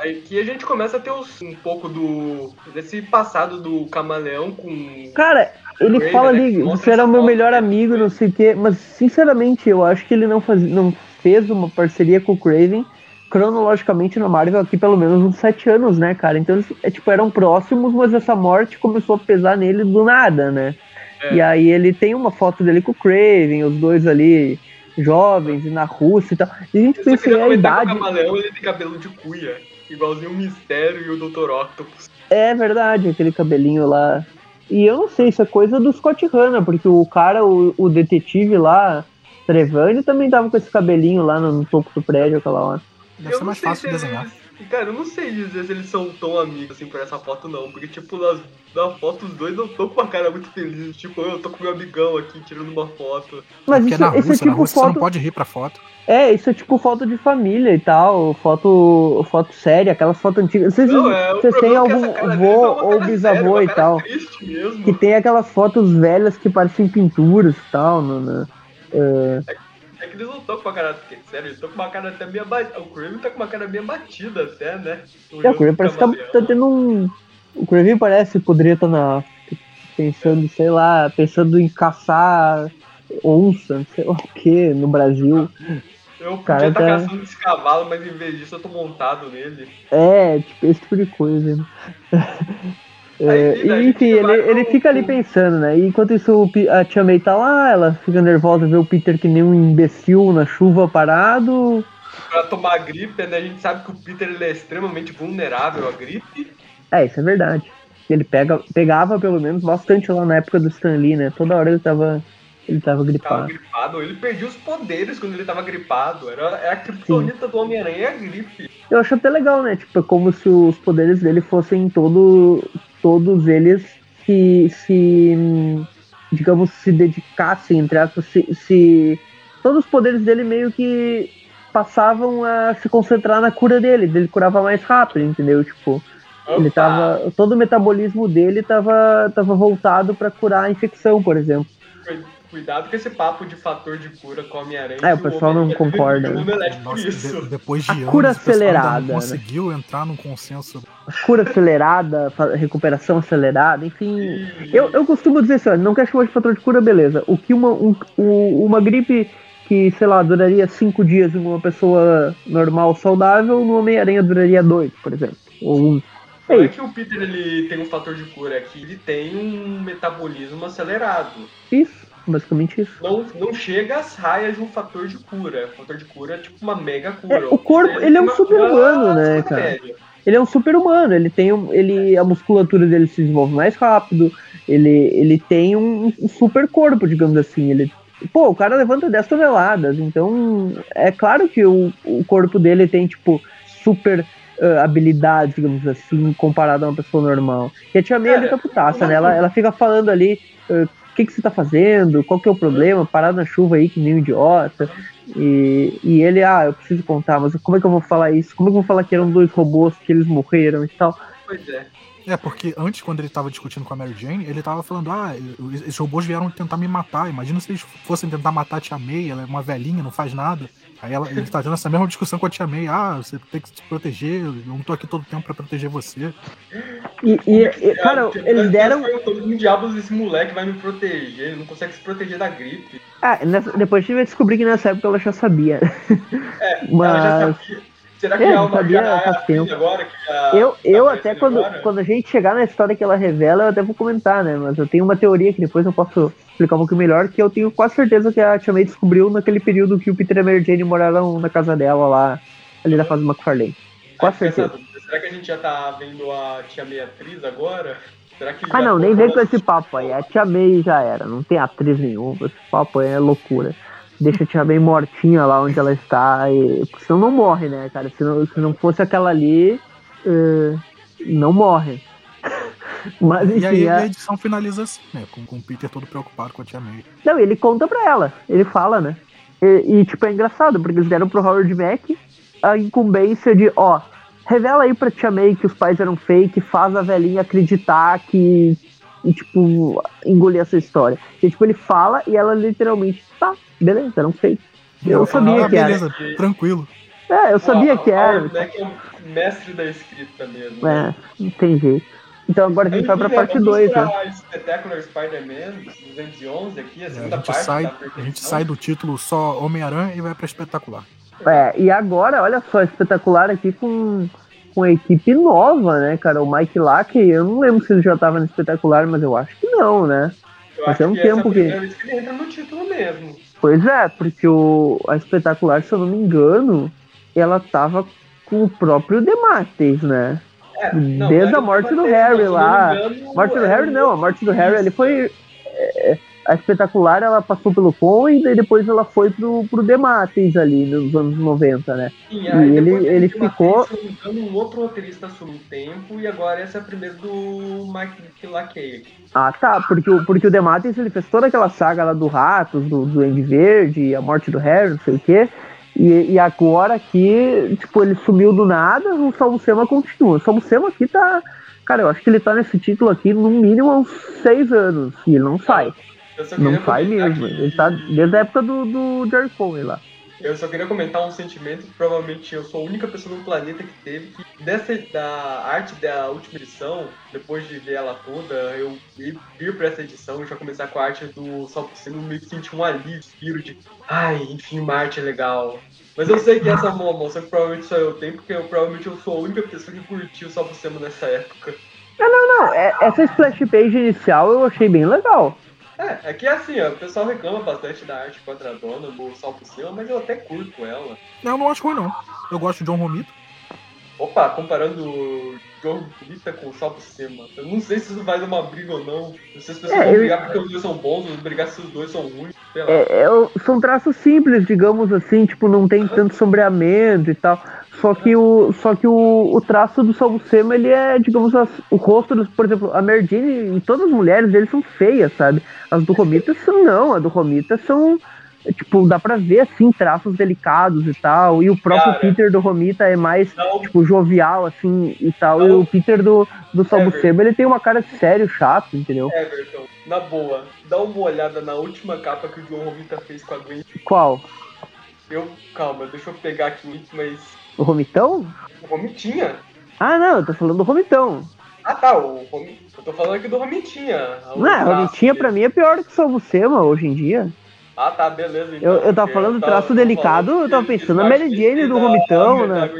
Aí, que a gente começa a ter os- um pouco do desse passado do camaleão com... Cara, ele fala né, ali, você era o meu melhor amigo, não sei o quê, mas sinceramente eu acho que ele não, faz, não fez uma parceria com o Craven cronologicamente na Marvel aqui pelo menos uns sete anos, né, cara? Então eles é, tipo, eram próximos, mas essa morte começou a pesar nele do nada, né? É. E aí ele tem uma foto dele com o Craven, os dois ali jovens e na Rússia e tal. E a gente Eu pensa queria em a que idade. o camaleão ele tem cabelo de cuia, igualzinho o Mistério e o Dr. Octopus. É verdade, aquele cabelinho lá. E eu não sei, isso é coisa do Scott Hanna, porque o cara, o, o detetive lá, Trevani, também tava com esse cabelinho lá no, no topo do prédio, aquela hora. Deve ser mais fácil se desenhar. Cara, eu não sei dizer se eles são tão amigos assim por essa foto, não. Porque, tipo, nas, na foto os dois não estão com uma cara muito feliz. Tipo, eu tô com meu amigão aqui tirando uma foto. Mas Porque isso, na isso Rússia, é na tipo Rússia você não foto. pode rir pra foto. É, isso é tipo foto de família e tal, foto, foto séria, aquelas fotos antigas. Vocês, Não, é, vocês têm é algum avô é ou bisavô séria, uma e tal, triste mesmo. que tem aquelas fotos velhas que parecem pinturas e tal, no, no- É que eles não estão com uma cara séria, eles estão com uma cara até meio batida. O Kraven tá com uma cara meio batida até, né? É, o Craven parece que tá, tá tendo um. O Craven parece que poderia estar na. pensando, sei lá, pensando em caçar onça, não sei lá o que, no Brasil. Eu podia cara estar tá- caçando esse cavalo, mas em vez disso eu tô montado nele. É, tipo, esse tipo de coisa. É, né, e, enfim, ele, ele fica ali pensando, né? E enquanto isso a Tia May tá lá, ela fica nervosa ver o Peter que nem um imbecil na chuva parado. Pra tomar gripe, né? A gente sabe que o Peter ele é extremamente vulnerável à gripe. É, isso é verdade. Ele pega, pegava pelo menos bastante lá na época do Stan Lee, né? Toda hora ele tava. Ele tava Tava gripado. gripado. Ele perdia os poderes quando ele tava gripado. Era, era a criptonita do Homem-Aranha e a gripe. Eu acho até legal, né? Tipo, é como se os poderes dele fossem todo, todos eles se, se digamos, se dedicassem, entre aspas, se, se todos os poderes dele meio que passavam a se concentrar na cura dele, ele curava mais rápido, entendeu? Tipo, ele tava, todo o metabolismo dele tava, tava voltado pra curar a infecção, por exemplo. Cu- Cuidado com esse papo de fator de cura com o Homem-Aranha. É, o pessoal não Homem-Aranha concorda, né? por Nossa, de- depois de anos, cura o acelerada, não né? conseguiu entrar num consenso. Cura acelerada, recuperação acelerada, enfim. E- Eu, eu costumo dizer assim, não quer chamar de fator de cura, beleza. O que uma, um- o- uma gripe que, sei lá, duraria cinco dias em uma pessoa normal, saudável, no Homem-Aranha duraria dois, por exemplo. Ou um. Não é que o Peter ele tem um fator de cura, é que ele tem um metabolismo acelerado. isso, basicamente isso. Não, não chega às raias de um fator de cura. O fator de cura é tipo uma mega cura. É, o corpo- ele é um super-humano, né, cara? média. Ele é um super humano, ele tem um, ele, a musculatura dele se desenvolve mais rápido, ele, ele tem um, um super corpo, digamos assim. Ele, pô, o cara levanta 10 toneladas, então é claro que o, o corpo dele tem, tipo, super ah, habilidades, digamos assim, comparado a uma pessoa normal. E a tia May Cara, ali tá putaça, né? Ela, ela fica falando ali. o que, que você tá fazendo? Qual que é o problema? Parado na chuva aí, que nem um idiota. E, e ele, ah, eu preciso contar, mas como é que eu vou falar isso? Como é que eu vou falar que eram dois robôs que eles morreram e tal? Pois é. É, porque antes, quando ele tava discutindo com a Mary Jane, ele tava falando, ah, esses robôs vieram tentar me matar. Imagina se eles fossem tentar matar a Tia May, ela é uma velhinha, não faz nada. Aí ela, ele tá tendo essa mesma discussão com a Tia May, ah, você tem que se proteger, eu não tô aqui todo tempo pra proteger você. E, e- e, cara, Tipo, eles deram. como diabos esse moleque vai me proteger? Ele não consegue se proteger da gripe. Ah, nessa- depois a gente vai descobrir que nessa época ela já sabia. É, Mas- ela já sabia. Será que É, é uma sabia a filha tempo. agora Eu, tá eu até quando, agora? quando a gente chegar na história que ela revela, eu até vou comentar, né? Mas eu tenho uma teoria que depois eu posso explicar um pouco melhor, que eu tenho quase certeza que a Tia May descobriu naquele período que o Peter e a Mary Jane moraram na casa dela lá, ali da fase do McFarlane. Essa certeza. Será que a gente já tá vendo a tia Beatriz agora? Será que Ah, não, nem colocou vem com esse papo aí. A Tia May já era. Não tem atriz nenhuma. Esse papo aí é loucura. Deixa a Tia May mortinha lá onde ela está. E... porque Senão não morre, né, cara? Se não, se não fosse aquela ali, eh, não morre. Mas E aí enfim, a a- edição finaliza assim, né? Com, com o Peter todo preocupado com a tia May. não, ele conta pra ela. Ele fala, né? E, e, tipo, é engraçado, porque eles deram pro Howard Mack a incumbência de, ó, revela aí pra Tia May que os pais eram fake, faz a velhinha acreditar que, e, tipo, engolir essa história. E, tipo, ele fala e ela literalmente, tá, beleza, eram fake. Eu Ah, sabia que era. beleza, tranquilo. É, eu sabia que era. O Mac é um mestre da escrita mesmo. É, não tem jeito. Então agora a gente vai pra Enfim, parte vamos 2, né? pra Spectacular Spider-Man 211 aqui, a segunda gente, parte sai, a gente sai do título só Homem-Aranha e vai pra espetacular. É, e agora, olha só, espetacular aqui com, com a equipe nova, né, cara? O Mike Lack, eu não lembro se ele já tava no espetacular, mas eu acho que não, né? Eu Mas é um que é tempo que- vez que ele entra no título mesmo. Pois é, porque o, a espetacular, se eu não me engano, ela tava com o próprio Demates, né? É, Desde era a morte do Harry não lá. engano, Morte do era Harry não, a morte do Harry ele foi. é, a espetacular ela passou pelo Coen e depois ela foi pro, pro Demates ali nos anos 90, né? Sim, E ele- ele ficou- engano, um outro roteirista assumiu o tempo e agora essa é a primeira do Mike Lackey. Ah, tá, porque o, porque o Dematis ele fez toda aquela saga lá do Ratos, do Duende Verde, a morte do Harry, não sei o quê. E, e agora aqui, tipo, ele sumiu do nada, o Salmucema continua. O Salmucema aqui tá. Cara, eu acho que ele tá nesse título aqui no mínimo há uns seis anos. E ele não sai. Só Não comentar mesmo. que- Ele tá desde a época do, do Jerry Conway lá. Eu só queria comentar um sentimento que provavelmente eu sou a única pessoa no planeta que teve que dessa da arte da última edição, depois de ver ela toda, eu ir, vir pra essa edição e já começar com a arte do Sol por Cima, meio que senti um alívio, de ai, enfim, uma arte legal. Mas eu sei que essa é uma emoção que provavelmente só eu tenho, porque eu provavelmente eu sou a única pessoa que curtiu o por Cima nessa época. Não, é- essa splash page inicial eu achei bem legal. É, é que assim, ó, o pessoal reclama bastante da arte quadradona do Sol por Cima, mas eu até curto ela. Eu não acho ruim, não. Eu gosto de John Romito. Opa, comparando o Jogo Vita com o Sol por Cima. Eu não sei se isso vai dar uma briga ou não. Não sei se as pessoas É, vão eu- brigar porque os dois são bons, ou brigar se os dois são ruins. Sei lá. É, é, são traços simples, digamos assim, tipo, não tem tanto sombreamento e tal. Só que o, só que o, o traço do Salbucema, ele é, digamos, as- o rosto dos, por exemplo, a Merdine e todas as mulheres deles são feias, sabe? As do Romita são não, a do Romita são, tipo, dá pra ver, assim, traços delicados e tal. E o próprio Cara. Peter do Romita é mais, Não, tipo, jovial, assim, e tal. E Não. o Peter do, do Salbucema, ele tem uma cara sério, chato, entendeu? Everton, na boa, dá uma olhada na última capa que o John Romita fez com a Gwen. Qual? Eu, calma, deixa eu pegar aqui mas. O Romitão? O Romitinha? Ah, não, eu tô falando do Romitão. Ah tá, o Romi... eu tô falando aqui do Romitinha. o Não, traço Romitinha pra mim é pior do que o Salbucema hoje em dia. Ah tá, beleza. então, Eu, eu tava falando tava- traço tava delicado, eu tava pensando na Mary Jane do Romitão, né?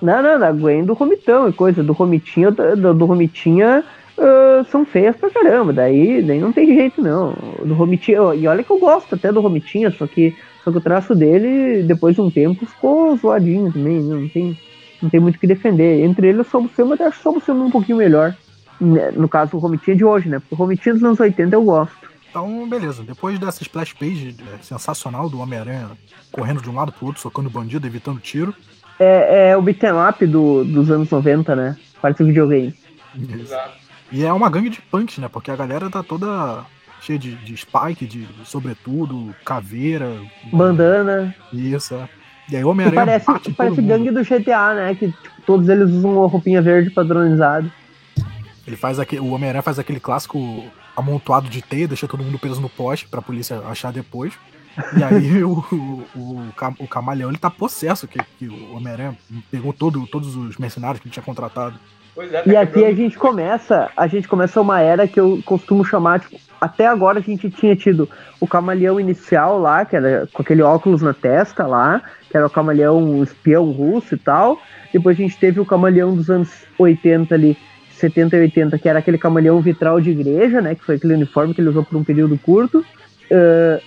Não, não, da Gwen do Romitão e coisa. Do Romitinha, do, do Romitinha ah, são feias pra caramba. Daí, daí não tem jeito, não. Do Romitinha, e olha que eu gosto até do Romitinha, só que, só que o traço dele, depois de um tempo, ficou zoadinho também. né? Não tem, não tem muito o que defender. Entre ele o Salbucema, eu até acho o Salbucema um pouquinho melhor. Né, No caso, o Romitinha de hoje, né? Porque o Romitinha dos anos 80 eu gosto. Então, beleza. Depois dessa splash page é, sensacional do Homem-Aranha correndo de um lado pro outro, socando bandido, evitando tiro. É, é o beat'em up do, dos anos 90, né? Parece videogame. Exato. E é uma gangue de punks, né? Porque a galera tá toda cheia de, de spike, de sobretudo, caveira. Bandana. Isso, é. E aí o Homem-Aranha parece, parece gangue do GTA, né? Que tipo, todos eles usam uma roupinha verde padronizada. Ele faz aquele, o Homem-Aranha faz aquele clássico amontoado de teia, deixa todo mundo preso no poste pra polícia achar depois. E aí o, o, o, Cam- o camaleão ele tá possesso, que, que o Homem-Aranha pegou todo, todos os mercenários que ele tinha contratado. Pois é, tá E aqui a gente começa, a gente começa uma era que eu costumo chamar, tipo, até agora a gente tinha tido o camaleão inicial lá, que era com aquele óculos na testa lá, que era o camaleão espião russo e tal. Depois a gente teve o camaleão dos anos 80 ali, 70 e 80, que era aquele camaleão vitral de igreja, né? Que foi aquele uniforme que ele usou por um período curto. Ah,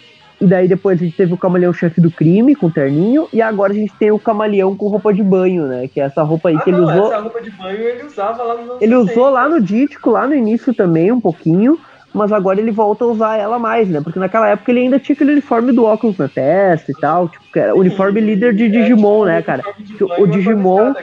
E daí depois a gente teve o camaleão chefe do crime, com terninho, e agora a gente tem o camaleão com roupa de banho, né? Que é essa roupa aí Ah, que ele não, usou. essa roupa de banho ele usava lá no Ele usou lá no Dítico, lá no início também, um pouquinho, mas agora ele volta a usar ela mais, né? Porque naquela época ele ainda tinha aquele uniforme do óculos na testa e tal, tipo, que era uniforme líder de Digimon, né, cara? O Digimon-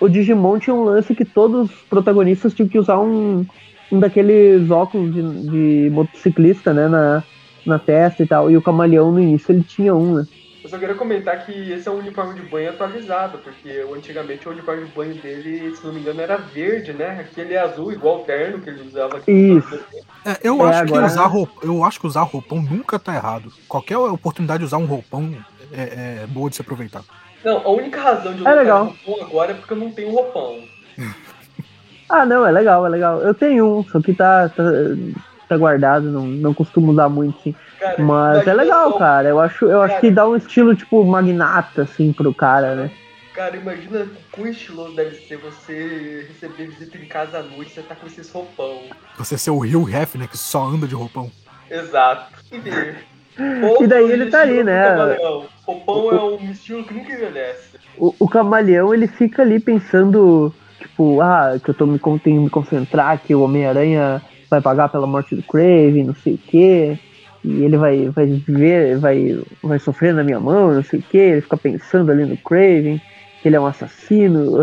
O Digimon tinha um lance que todos os protagonistas tinham que usar um, um daqueles óculos de, de motociclista, né, na, na testa e tal. E o camaleão no início ele tinha um, né? Eu só queria comentar que esse é um uniforme de banho atualizado, porque antigamente o uniforme de banho dele, se não me engano, era verde, né? Aqui ele é azul, igual o terno que ele usava aqui. Isso. É, eu, É, acho que agora- usar roupa, eu acho que usar roupão nunca tá errado. Qualquer oportunidade de usar um roupão é, é boa de se aproveitar. Não, a única razão de eu É usar roupão agora é porque eu não tenho roupão. Ah, não, é legal, é legal. Eu tenho um, só que tá, tá, tá guardado, não, não costumo usar muito, sim. Cara, Mas é legal, só- cara. Eu acho, eu acho que dá um estilo, tipo, magnata, assim, pro cara, né? Cara, imagina o quão estiloso deve ser você receber visita em casa à noite e você tá com esses roupão. Você ser o Rio Ref, né, que só anda de roupão. Exato. E daí ele tá aí, né? camaleão. Roupão é um estilo que nunca envelhece. O, o camaleão, ele fica ali pensando, tipo, ah, que eu tô me, tenho que me concentrar, que o Homem-Aranha vai pagar pela morte do Craven, não sei o quê. E ele vai, vai viver, vai, vai sofrer na minha mão, não sei o quê. Ele fica pensando ali no Craven, que ele é um assassino,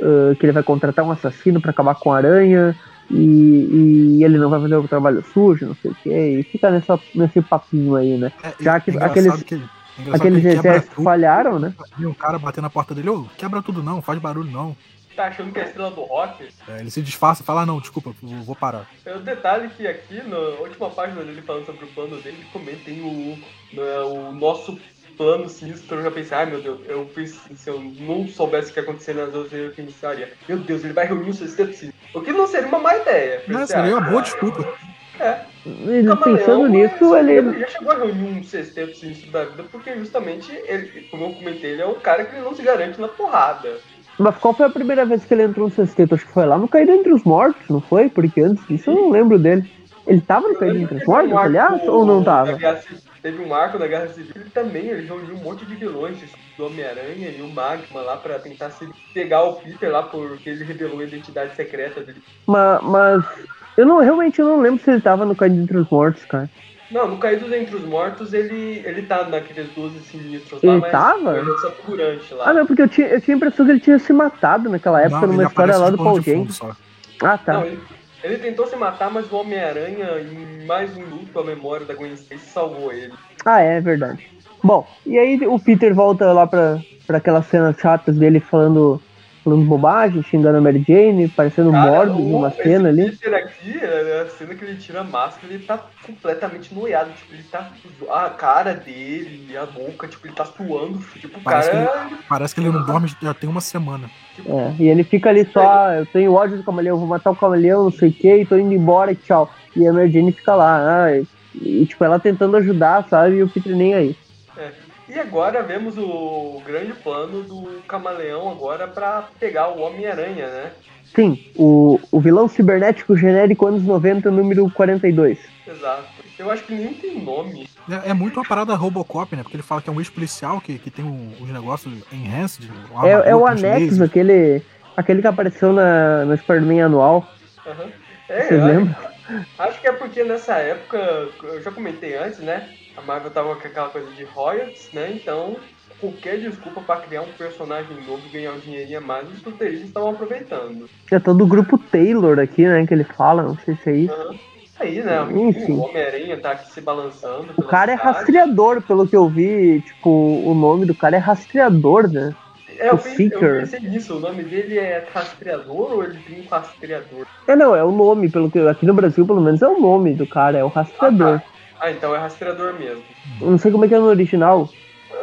ah, que ele vai contratar um assassino pra acabar com a aranha. E, e ele não vai fazer o trabalho sujo, não sei o quê. E fica nessa, nesse papinho aí, né? É, Já que aqueles- que Aqueles exércitos falharam, né? E um cara bater na porta dele, ô, quebra tudo não, faz barulho não. Tá achando que é a estrela do rock? É, ele se disfarça e fala, ah, não, desculpa, vou parar. É o detalhe que aqui, na última página dele falando sobre o plano dele, ele comenta o, né, o nosso plano sinistro. Eu já pensei, ai meu Deus, eu pensei, se eu não soubesse o que ia acontecer nas outras, eu pensaria, meu Deus, ele vai reunir um sexteto sinistro. O que não seria uma má ideia. Mas Pensei, seria ah, uma boa desculpa. Ele Camaleão, pensando mas nisso, ele. já chegou a reunir um sexteto sinistro da vida, porque justamente, ele, como eu comentei, ele é um cara que ele não se garante na porrada. Mas qual foi a primeira vez que ele entrou no sexteto? Acho que foi lá no Caído Entre os Mortos, não foi? Porque antes disso eu não lembro dele. Ele tava no Caído Entre os Mortos, um aliás, ou não tava? Teve um arco da Guerra Civil, ele também, ele reuniu um monte de vilões, do Homem-Aranha e o Magma lá pra tentar se pegar o Peter lá porque ele revelou a identidade secreta dele. Mas, mas eu não, realmente eu não lembro se ele tava no Caído Entre os Mortos, cara. Não, no Caídos Entre os Mortos ele, ele tá naqueles 12 sinistros lá, Ele mas tava? ele é só figurante lá. Ah, não, porque eu tinha, eu tinha a impressão que ele tinha se matado naquela época, Não, numa história lá do Paul James. Ah, tá. Não, ele, ele tentou se matar, mas o Homem-Aranha, em mais um luto à memória da Gwen Stacy, salvou ele. Ah, é verdade. Bom, e aí o Peter volta lá pra, pra aquelas cenas chatas dele falando, falando bobagem, xingando a Mary Jane, parecendo um Cara, Morbius o- numa esse cena ali. Peter aqui, é, a cena que ele tira a máscara, ele tá completamente noiado. Tipo, ele tá. A cara dele, a boca, tipo, ele tá suando. Tipo, o cara. Parece que ele não dorme já tem uma semana. É, e ele fica ali só, eu tenho ódio do camaleão, vou matar o camaleão, não sei o que, e tô indo embora e tchau. E a Mary Jane fica lá, ah, e, e, tipo, ela tentando ajudar, sabe, e o Peter nem aí. É. E agora vemos o grande plano do camaleão agora pra pegar o Homem-Aranha, né? Sim, o, o vilão cibernético genérico anos 90, número 42. Exato. Eu acho que nem tem nome. É, é muito uma parada Robocop, né? Porque ele fala que é um ex-policial que, que tem um- uns negócios enhanced. É, é o anexo, aquele, aquele que apareceu na, no Spider-Man anual, Aham. É, vocês eu acho- lembram? Acho que é porque nessa época, eu já comentei antes, né? A Marvel tava com aquela coisa de royalties, né? Então, qualquer desculpa pra criar um personagem novo e ganhar um dinheirinho a mais, os roteiristas estavam aproveitando. É todo o grupo Taylor aqui, né, que ele fala, não sei se é isso. Aham. Aí, né? Enfim. O Homem-Aranha tá aqui se balançando. O cara é rastreador, pelo que eu vi, tipo, o nome do cara é rastreador, né? É, eu, o pensei, eu pensei nisso. O nome dele é rastreador ou ele tem um rastreador? É, não, é o nome, pelo que aqui no Brasil, pelo menos, é o nome do cara, é o rastreador. Ah, então é rastreador mesmo. Eu não sei como é que é no original.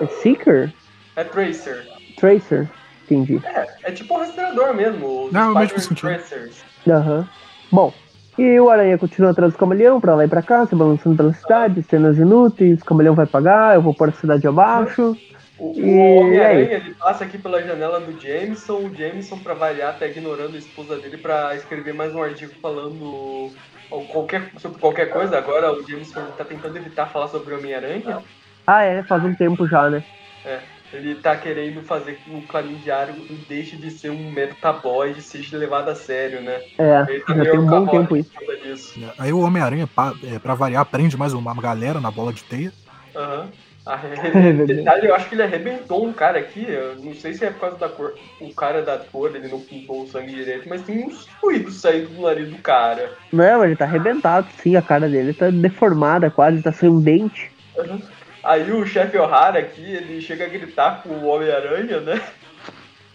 É Seeker? É Tracer. Tracer? Entendi. É tipo um rastreador mesmo. Os Não, mas sentido. Tracers. Aham. Bom, e o Aranha continua atrás do camaleão, pra lá e pra cá, se balançando pela cidade, cenas inúteis, o camaleão vai pagar, eu vou pôr a cidade abaixo. O, o E aí? Homem-Aranha ele passa aqui pela janela do Jameson, o Jameson, pra variar, tá ignorando a esposa dele pra escrever mais um artigo falando qualquer, sobre qualquer coisa. Agora o Jameson tá tentando evitar falar sobre o Homem-Aranha. Ah, é, faz um tempo já, né? É, ele tá querendo fazer que o Clarim Diário deixe de ser um metaboy e seja levado a sério, né? É, Ele tá já tem um bom tempo isso. disso. Aí o Homem-Aranha, pa- é, pra variar, prende mais uma galera na bola de teia. Aham. Ah, verdade. detalhe, eu acho que ele arrebentou um cara aqui. Eu não sei se é por causa da cor. O cara da cor, ele não pintou o sangue direito, mas tem uns fluidos saindo do nariz do cara. Não, ele tá arrebentado, sim, a cara dele tá deformada quase, tá sem um dente. Aí o chefe O'Hara aqui, ele chega a gritar com o Homem-Aranha, né?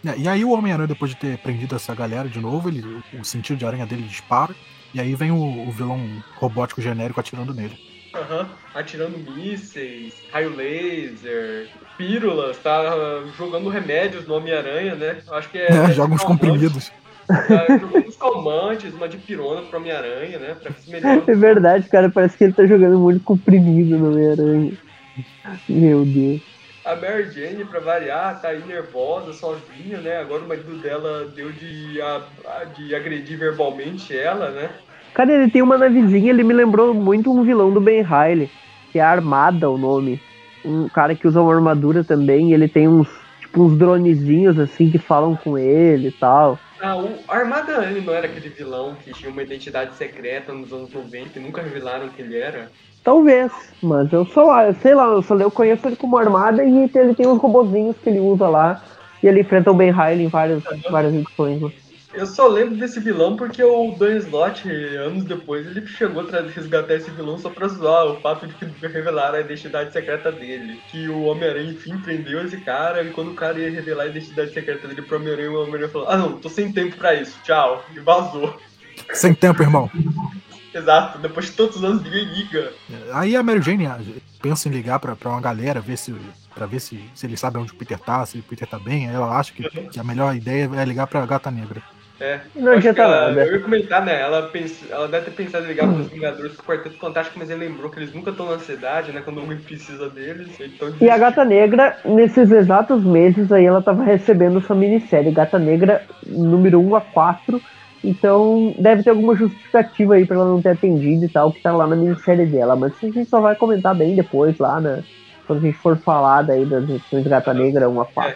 É, e aí o Homem-Aranha, depois de ter prendido essa galera de novo, ele, o sentido de aranha dele dispara. E aí vem o, o vilão robótico genérico atirando nele. Aham. Atirando mísseis, raio laser, pílulas, tá jogando remédios no Homem-Aranha, né? Acho que é. É, joga uns comprimidos. tá jogando uns calmantes, uma dipirona pro Homem-Aranha, né? Pra que se melhore. É verdade, cara, parece que ele tá jogando muito comprimido no Homem-Aranha. Meu Deus. A Mary Jane, pra variar, tá aí nervosa, sozinha, né? Agora o marido dela deu de, a- de agredir verbalmente ela, né? Cara, ele tem uma navezinha, ele me lembrou muito um vilão do Ben Riley, que é Armada o nome. Um cara que usa uma armadura também, ele tem uns, tipo, uns dronezinhos assim que falam com ele e tal. Ah, o Armada ele não era aquele vilão que tinha uma identidade secreta nos anos 90 e nunca revelaram que ele era? Talvez, mas eu só, sei lá, eu só eu conheço ele como armada e ele tem uns robozinhos que ele usa lá. E ele enfrenta o Ben Riley em várias, várias edições. Eu só lembro desse vilão porque o Dan Slott, anos depois, ele chegou a resgatar esse vilão só pra zoar o fato de que revelaram a identidade secreta dele. Que o Homem-Aranha, enfim, prendeu esse cara e quando o cara ia revelar a identidade secreta dele pro Homem-Aranha, o Homem-Aranha falou: Ah, não, tô sem tempo pra isso, tchau. E vazou. Sem tempo, irmão. Exato, depois de tantos anos ninguém liga. Aí a Mary Jane ah, pensa em ligar pra, pra uma galera, ver se, pra ver se, se eles sabem onde o Peter tá, se o Peter tá bem. Ela acha que, que a melhor ideia é ligar pra Gata Negra. É. Não adianta ela- nada. Eu ia comentar, né? Ela, ela deve ter pensado em ligar pros Vingadores pro Quarteto Fantástico, mas ele lembrou que eles nunca estão na cidade, né? Quando alguém precisa deles. Então E a Gata Negra, nesses exatos meses aí, ela tava recebendo sua minissérie Gata Negra número 1 a 4. Então deve ter alguma justificativa aí pra ela não ter atendido e tal, que tá lá na minissérie dela. Mas isso a gente só vai comentar bem depois lá, né? Quando a gente for falar daí das edições Gata Negra 1 a 4.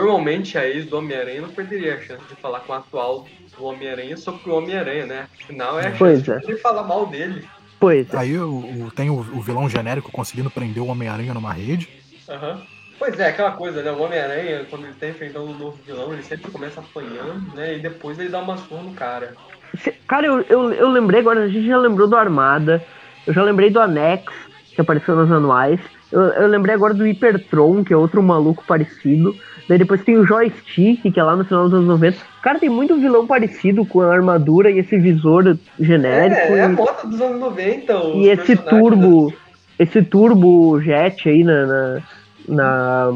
Normalmente a ex do Homem-Aranha não perderia a chance de falar com a atual do Homem-Aranha sobre o Homem-Aranha, né? Afinal, é a Pois chance é. de falar mal dele. Pois é. Aí o, o- tem o, o vilão genérico conseguindo prender o Homem-Aranha numa rede. Aham. Pois é, aquela coisa, né? O Homem-Aranha, quando ele tá enfrentando um novo vilão, ele sempre começa apanhando, né? E depois ele dá uma surra no cara. Cara, eu, eu, eu lembrei agora, a gente já lembrou do Armada, eu já lembrei do Anex, que apareceu nas anuais. Eu, eu lembrei agora do Hypertron, que é outro maluco parecido. Daí depois tem o Joystick, que é lá no final dos anos 90. Cara, tem muito vilão parecido com a armadura e esse visor genérico. É, é a moda dos anos 90. os e esse turbo, esse turbo jet aí na, na, na,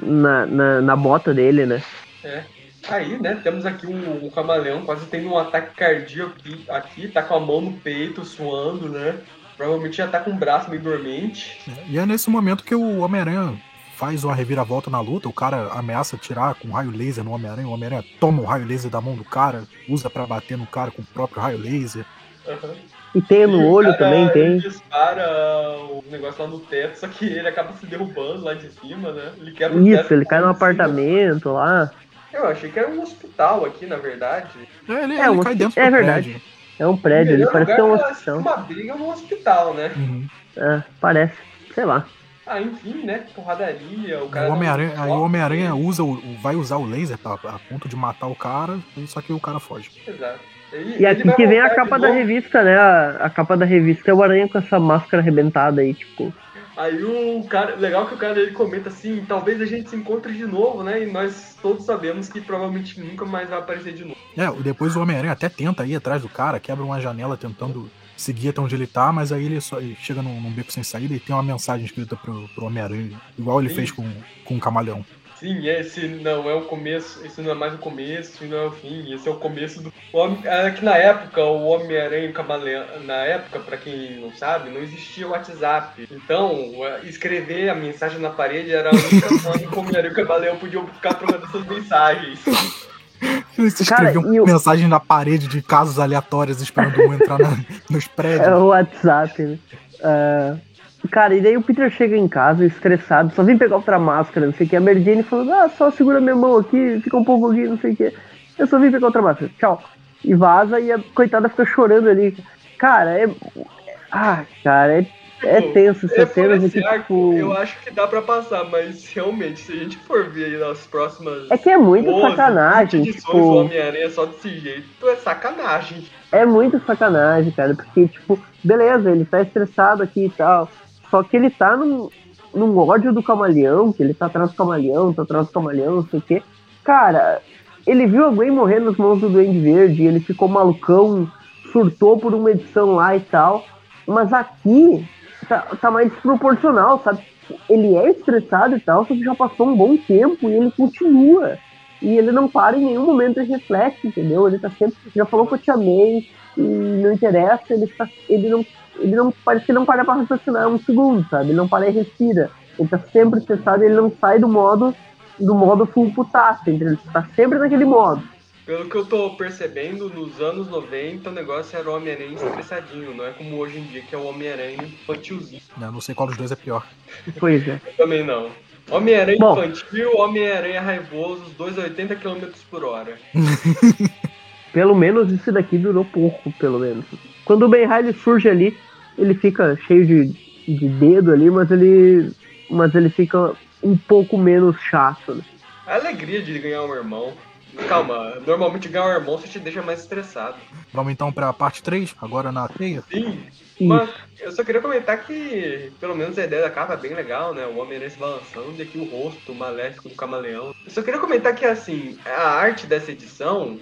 na, na, na bota dele, né? É. Aí, né, temos aqui um, um camaleão quase tendo um ataque cardíaco aqui, aqui, tá com a mão no peito, suando, né? Provavelmente já tá com o braço meio dormente. né? E é nesse momento que o Homem-Aranha faz uma reviravolta na luta. O cara ameaça tirar com raio laser no Homem-Aranha. O Homem-Aranha toma o raio laser da mão do cara, usa pra bater no cara com o próprio raio laser. Aham. E tem no E o olho cara, também, Ele tem. dispara o negócio lá no teto, só que ele acaba se derrubando lá de cima, né? Ele quebra o teto Isso, ele cai no cima. apartamento lá. Eu achei que era um hospital aqui, na verdade. É, ele, É, ele um- cai dentro é do verdade. prédio. É um prédio, ele Melhor parece que é um hospital. Uma briga no hospital, né? Uhum. É, parece. Sei lá. Ah, enfim, né? Porradaria, o cara. O um Homem-Aranha, aí o Homem-Aranha usa o, vai usar o laser pra, a ponto de matar o cara, só que o cara foge. Exato. E aqui que vem a capa da revista, né? A, a capa da revista é o Aranha com essa máscara arrebentada aí, tipo. Aí o cara, legal que o cara ele comenta assim, talvez a gente se encontre de novo, né? E nós todos sabemos que provavelmente nunca mais vai aparecer de novo. É, depois o Homem-Aranha até tenta ir atrás do cara, quebra uma janela tentando seguir até onde ele tá, mas aí ele só ele chega num, num beco sem saída e tem uma mensagem escrita pro, pro Homem-Aranha, igual ele Sim. fez com, com o camaleão. Sim, esse não é o começo, esse não é mais o começo, esse não é o fim, esse é o começo do. O Homem- é que na época, o Homem-Aranha e o Camaleão, na época, pra quem não sabe, não existia o WhatsApp. Então, escrever a mensagem na parede era a única forma que o Homem-Aranha e o Camaleão podiam ficar trocando essas mensagens. Eles Cara, escreviam e o- mensagem na parede de casos aleatórios esperando um entrar na- nos prédios. É o WhatsApp, né? Ah, cara, e daí o Peter chega em casa estressado, só vem pegar outra máscara, não sei o que. A Mary Jane falando, ah, só segura minha mão aqui, fica um pouco aqui, não sei o que. Eu só vim pegar outra máscara, tchau. E vaza e a coitada fica chorando ali. Cara, é. Ah, cara, é, é tenso É, essa por cena. esse Porque, arco, tipo, eu acho que dá pra passar, mas realmente, se a gente for ver aí nas próximas. é que é muito 12, sacanagem, 20 edições do tipo. Homem-Aranha só desse jeito, é sacanagem. É muito sacanagem, cara, porque, tipo, beleza, ele tá estressado aqui e tal. Só que ele tá num, num ódio do camaleão, que ele tá atrás do camaleão, tá atrás do camaleão, não sei o quê. Cara, ele viu a Gwen morrer nas mãos do Duende Verde, ele ficou malucão, surtou por uma edição lá e tal. Mas aqui tá, tá mais desproporcional, sabe? Ele é estressado e tal, só que já passou um bom tempo e ele continua. E ele não para em nenhum momento e reflete, entendeu? Ele tá sempre. Já falou que eu te amei, e não interessa, ele, tá, ele não. Ele não. Parece que não para pra raciocinar um segundo, sabe? Ele não para e respira. Ele tá sempre estressado ele não sai do modo. Do modo full putaço, entendeu? Ele tá sempre naquele modo. Pelo que eu tô percebendo, nos anos 90 o negócio era o Homem-Aranha estressadinho, não é como hoje em dia que é o Homem-Aranha infantilzinho. Eu não sei qual dos dois é pior. Pois é. Eu também não. Homem-Aranha infantil, Homem-Aranha raivoso, os dois a 80 km por hora. Pelo menos isso daqui durou pouco, pelo menos. Quando o Ben Riley surge ali, ele fica cheio de, de dedo ali, mas ele. Mas ele fica um pouco menos chato, né? A alegria de ganhar um irmão. Calma, normalmente ganhar um irmão você te deixa mais estressado. Vamos então pra parte 3, agora na teia. Sim, Isso. mas eu só queria comentar que, pelo menos a ideia da capa é bem legal, né? O Homem-Aranha se balançando e aqui o rosto maléfico do camaleão. Eu só queria comentar que, assim, a arte dessa edição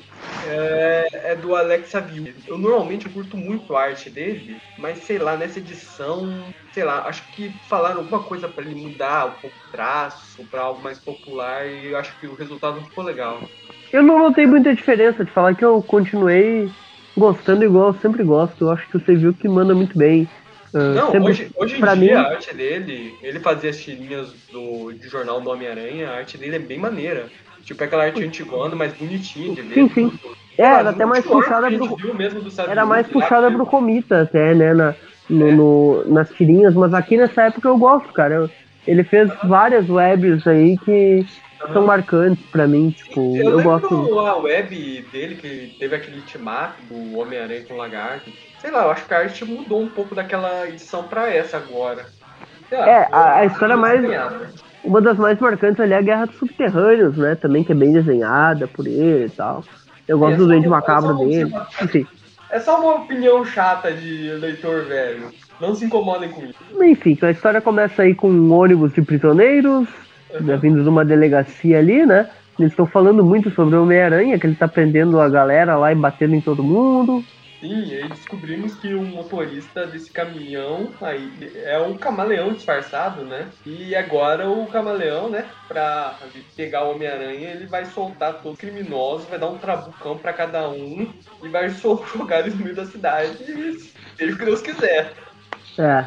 é, é do Alex Avil. Eu normalmente eu curto muito a arte dele, mas sei lá, nessa edição, sei lá, acho que falaram alguma coisa pra ele mudar um pouco o traço pra algo mais popular e eu acho que o resultado não ficou legal. Eu não notei muita diferença de falar que eu continuei gostando igual eu sempre gosto. Eu acho que você viu que manda muito bem. Ah, Não, sempre- hoje, hoje em pra dia mim- a arte dele, ele fazia as tirinhas do, de jornal do Homem-Aranha, a arte dele é bem maneira. Tipo aquela arte antigona, mais bonitinha de ver. Sim, sim. tudo. É, Ah, era até mais puxada pro. mesmo do Era mais lá, puxada que- pro Comita até, né? Na, no, É. no- nas tirinhas, mas aqui nessa época eu gosto, cara. Eu- ele fez várias webs aí que são marcantes pra mim, tipo, Eu, eu, gosto. a web dele, que teve aquele ultimato do Homem-Aranha com o Lagarto. Sei lá, eu acho que a arte mudou um pouco daquela edição pra essa agora. Lá, É, a- a história mais- desenhada. Uma das mais marcantes ali é a Guerra dos Subterrâneos, né? Também que é bem desenhada por ele e tal. Eu gosto É, do Duende uma- Macabro uma dele. observação. Enfim. É só uma opinião chata de leitor velho. Não se incomodem com isso. Enfim, a história começa aí com um ônibus de prisioneiros, vindo de uma delegacia ali, né? Eles estão falando muito sobre o Homem-Aranha, que ele tá prendendo a galera lá e batendo em todo mundo. Sim, e aí descobrimos que o motorista desse caminhão aí é o camaleão disfarçado, né? E agora o camaleão, né, pra pegar o Homem-Aranha, ele vai soltar todos os criminosos, vai dar um trabucão pra cada um e vai jogar eles no meio da cidade. Seja o que Deus quiser. É.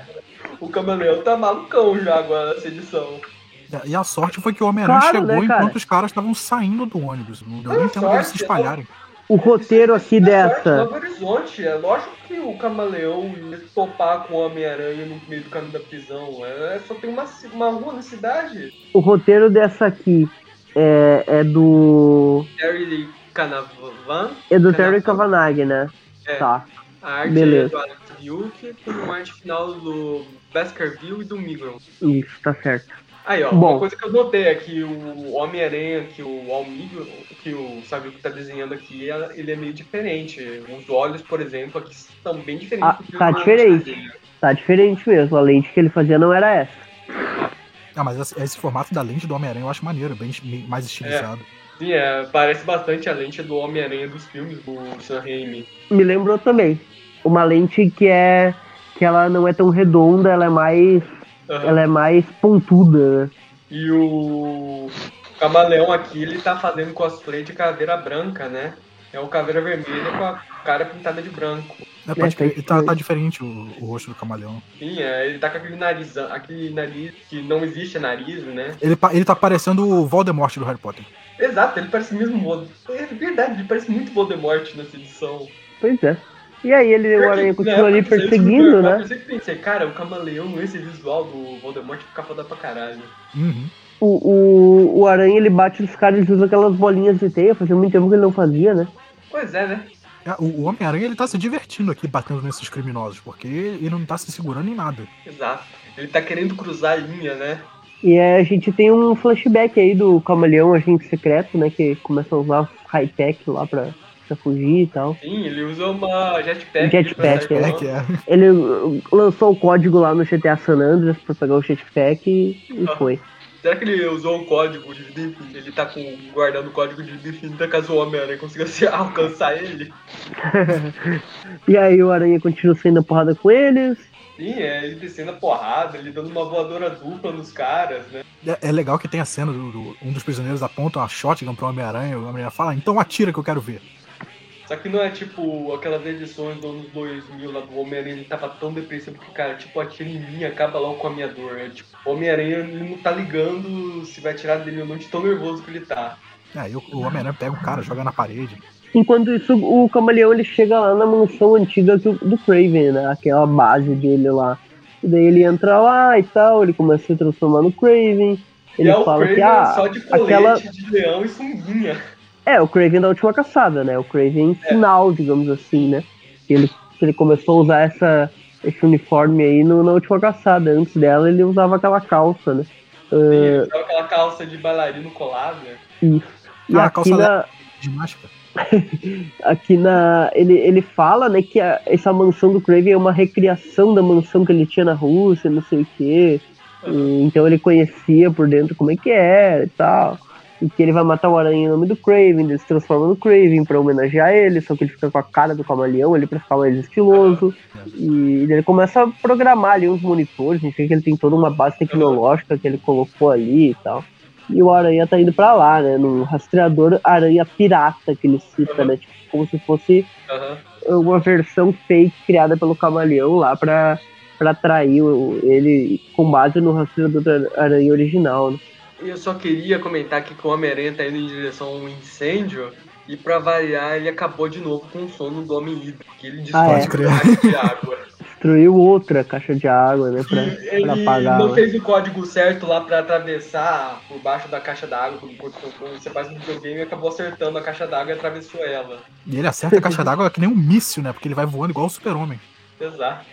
O camaleão tá malucão já agora nessa edição. E a sorte foi que o Homem-Aranha Claro, chegou né, enquanto os caras estavam saindo do ônibus. Não deu nem a tempo deles se espalharem. O roteiro aqui Sorte, dessa. Novo Horizonte, é lógico que o camaleão ia topar com o Homem-Aranha no meio do caminho da prisão. É, só tem uma, uma rua na cidade. O roteiro dessa aqui é, é do. Terry Canavan. É do Terry Canavan. Kavanagh, né? É. Tá. A arte Beleza. é do Alex Vilk, com uma arte final do Baskerville e do Migron. Isso, tá certo. Aí, ó, Bom. uma coisa que eu notei é que o Homem-Aranha, que o Almigron, que o sabe o que tá desenhando aqui, ele é meio diferente. Os olhos, por exemplo, aqui estão bem diferentes. Ah, do que tá o diferente. Tá diferente mesmo. A lente que ele fazia não era essa. Ah, mas esse, esse formato da lente do Homem-Aranha eu acho maneiro, bem mais estilizado. Sim, é, parece bastante a lente do Homem-Aranha dos filmes do Sam Raimi. Me lembrou também. Uma lente que é. que ela não é tão redonda, ela é mais. Aham. Ela é mais pontuda, né? E o Camaleão aqui, ele tá fazendo cosplay de caveira branca, né? É o caveira vermelha com a cara pintada de branco. É, pode É, crer. E tá, tá diferente o, o rosto do camaleão. Sim, é, ele tá com aquele nariz, aquele nariz que não existe nariz, né? Ele, ele tá parecendo o Voldemort do Harry Potter. Exato, ele parece mesmo Voldemort. É verdade, ele parece muito Voldemort nessa edição. Pois é. E aí ele, o Aranha continua ali perseguindo, né? Eu sempre pensei, cara, o camaleão, esse visual do Voldemort fica foda pra caralho. Uhum. O, o, o Aranha ele bate nos caras e usa aquelas bolinhas de teia, fazia muito tempo que ele não fazia, né? Pois é, né? É, O o Homem-Aranha ele tá se divertindo aqui batendo nesses criminosos, porque ele não tá se segurando em nada. Exato. Ele tá querendo cruzar a linha, né? E é, a gente tem um flashback aí do Camaleão, agente secreto, né? Que começa a usar high-tech lá pra, pra fugir e tal. Sim, ele usa uma jetpack. Jetpack, pra é. É. Ele uh, lançou o código lá no GTA San Andreas pra pegar o jetpack e, e Ah. foi. Será que ele usou o código de vida infinita? Ele tá com, guardando o código de vida infinita caso o Homem-Aranha consiga se alcançar ele? E aí o Aranha continua saindo a porrada com eles. Sim, é ele descendo a porrada, ele dando uma voadora dupla nos caras, né? É, é legal que tem a cena do, do- um dos prisioneiros aponta uma shotgun pro Homem-Aranha, o Homem-Aranha fala, então atira que eu quero ver. Só que não é tipo aquelas edições dos anos 2000 lá do Homem-Aranha, ele tava tão depressivo que, cara, tipo, atira em mim, acaba logo com a minha dor. É, tipo, o Homem-Aranha ele não tá ligando se vai tirar dele ou não, de tão nervoso que ele tá. Aí o, o Homem-Aranha pega o cara, joga na parede. Enquanto isso, o Camaleão ele chega lá na mansão antiga do, do Craven, né? Aquela base dele lá. E daí ele entra lá e tal, ele começa a se transformar no Craven. Ele e é o fala Craven que ah, só de colete aquela. de leão e sunguinha. É, o Craven da última caçada, né? O Craven final, digamos assim, né? Que ele, ele começou a usar essa, esse uniforme aí no- na última caçada. Antes dela ele usava aquela calça, né? Ele usava aquela calça de bailarino colado, né? Isso. E Ah, a aqui calça na, Ginástica. aqui na. Ele, ele fala, né, que a- essa mansão do Craven é uma recriação da mansão que ele tinha na Rússia, não sei o quê. E, então ele conhecia por dentro como é que era e tal. E que ele vai matar o aranha em nome do Craven, ele se transforma no Craven pra homenagear ele, só que ele fica com a cara do camaleão ali pra ficar mais estiloso. E ele começa a programar ali uns monitores, a gente vê que ele tem toda uma base tecnológica que ele colocou ali e tal. E o aranha tá indo pra lá, né? Num rastreador aranha pirata que ele cita, né? Tipo, como se fosse uma versão fake criada pelo camaleão lá pra, pra atrair o- ele com base no rastreador aranha original, né? E eu só queria comentar aqui que o Homem-Aranha tá indo em direção a um incêndio. E pra variar, ele acabou de novo com o sono do Homem Hidro, que ele Ah, é? caixa de água. Destruiu outra caixa de água, né? Pra, E pra ele apagar. não né? fez o código certo lá pra atravessar por baixo da caixa d'água. Quando você faz um videogame, acabou acertando a caixa d'água e atravessou ela. E ele acerta a caixa d'água que nem um míssil, né? Porque ele vai voando igual o super-homem. Exato.